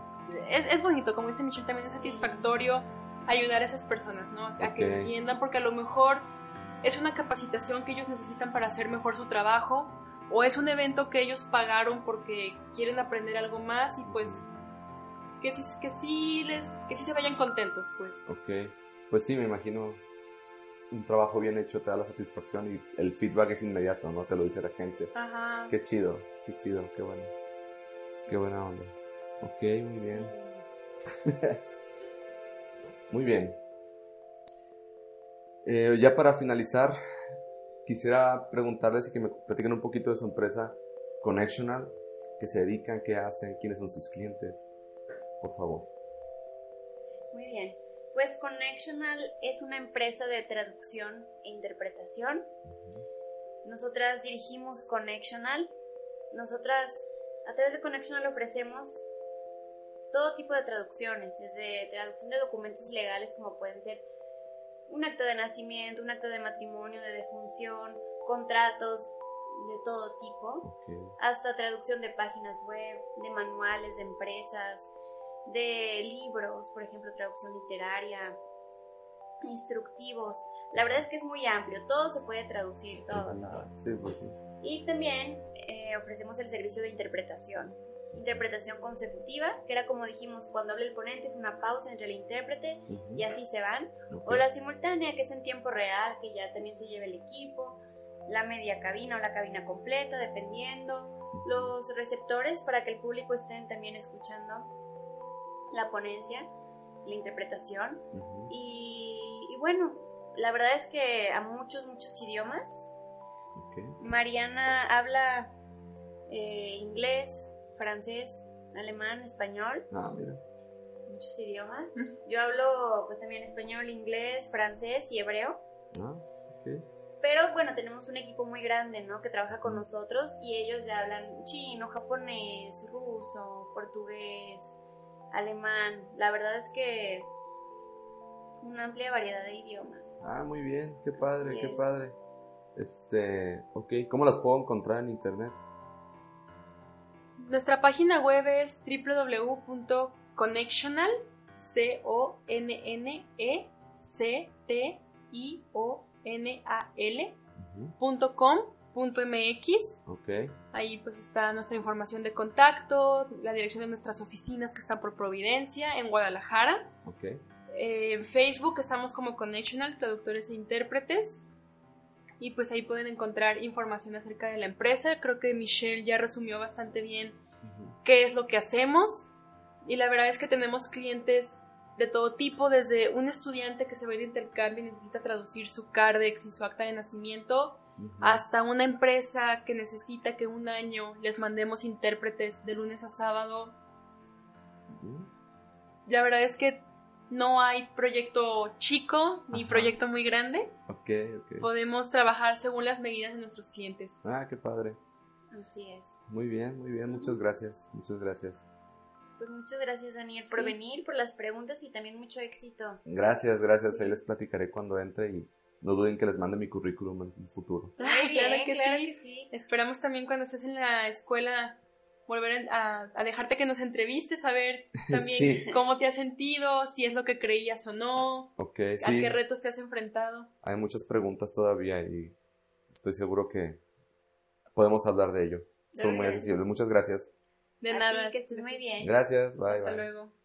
Es, es bonito, como dice Michelle, también es satisfactorio ayudar a esas personas, ¿no? A que entiendan, porque a lo mejor es una capacitación que ellos necesitan para hacer mejor su trabajo o es un evento que ellos pagaron porque quieren aprender algo más y pues que sí, que sí les que sí se vayan contentos pues. Ok. Pues sí me imagino un trabajo bien hecho te da la satisfacción y el feedback es inmediato no te lo dice la gente. Ajá. Qué chido qué chido qué bueno. Qué buena onda. Ok muy bien. Muy bien. Eh, ya para finalizar, quisiera preguntarles y que me platiquen un poquito de su empresa Connectional, qué se dedican, qué hacen, quiénes son sus clientes, por favor. Muy bien. Pues Connectional es una empresa de traducción e interpretación. Nosotras dirigimos Connectional. Nosotras a través de Connectional ofrecemos todo tipo de traducciones, desde traducción de documentos legales como pueden ser un acto de nacimiento, un acto de matrimonio, de defunción, contratos de todo tipo, hasta traducción de páginas web, de manuales de empresas, de libros, por ejemplo, traducción literaria, instructivos. La verdad es que es muy amplio, todo se puede traducir, todo, todo. Sí, pues sí. Y también eh, ofrecemos el servicio de interpretación. Interpretación consecutiva, que era como dijimos, cuando habla el ponente es una pausa entre el intérprete y así se van, o la simultánea, que es en tiempo real, que ya también se lleva el equipo, la media cabina o la cabina completa, dependiendo, los receptores para que el público estén también escuchando la ponencia, la interpretación, y, y bueno, la verdad es que a muchos, muchos idiomas. Mariana habla eh, inglés, francés, alemán, español, Ah, mira. muchos idiomas. Yo hablo pues también español, inglés, francés y hebreo. Ah, ok. Pero bueno, tenemos un equipo muy grande, ¿no? Que trabaja con nosotros y ellos ya hablan chino, japonés, ruso, portugués, alemán. La verdad es que una amplia variedad de idiomas. Ah, muy bien. Qué padre, Así qué es. padre. Este, ok. ¿Cómo las puedo encontrar en internet? Nuestra página web es www.connectional, c o n n e c t i o n a l Ujú, punto com punto mx. Ok. Ahí pues está nuestra información de contacto, la dirección de nuestras oficinas que están por Providencia en Guadalajara. Ok. Eh, en Facebook estamos como Connectional, traductores e intérpretes. Y pues ahí pueden encontrar información acerca de la empresa. Creo que Michelle ya resumió bastante bien qué es lo que hacemos. Y la verdad es que tenemos clientes de todo tipo, desde un estudiante que se va a ir de intercambio y necesita traducir su CARDEX y su acta de nacimiento, hasta una empresa que necesita que un año les mandemos intérpretes de lunes a sábado. La verdad es que no hay proyecto chico ni Ajá. proyecto muy grande. Ok, ok. Podemos trabajar según las medidas de nuestros clientes. Ah, qué padre. Así es. Muy bien, muy bien. Muchas gracias. Muchas gracias. Pues muchas gracias, Daniel, por Sí. venir, por las preguntas y también mucho éxito. Gracias, gracias. Ahí les platicaré cuando entre y no duden que les mande mi currículum en un futuro. Ay, claro bien, que claro sí. que sí. Esperamos también cuando estés en la escuela volver a, a dejarte que nos entrevistes, a ver también Sí. cómo te has sentido, si es lo que creías o no, a sí. qué retos te has enfrentado. Hay muchas preguntas todavía y estoy seguro que podemos hablar de ello. Son muy accesibles. Muchas gracias. De ti, nada. que estés muy bien. Gracias. Bye, Hasta bye. luego.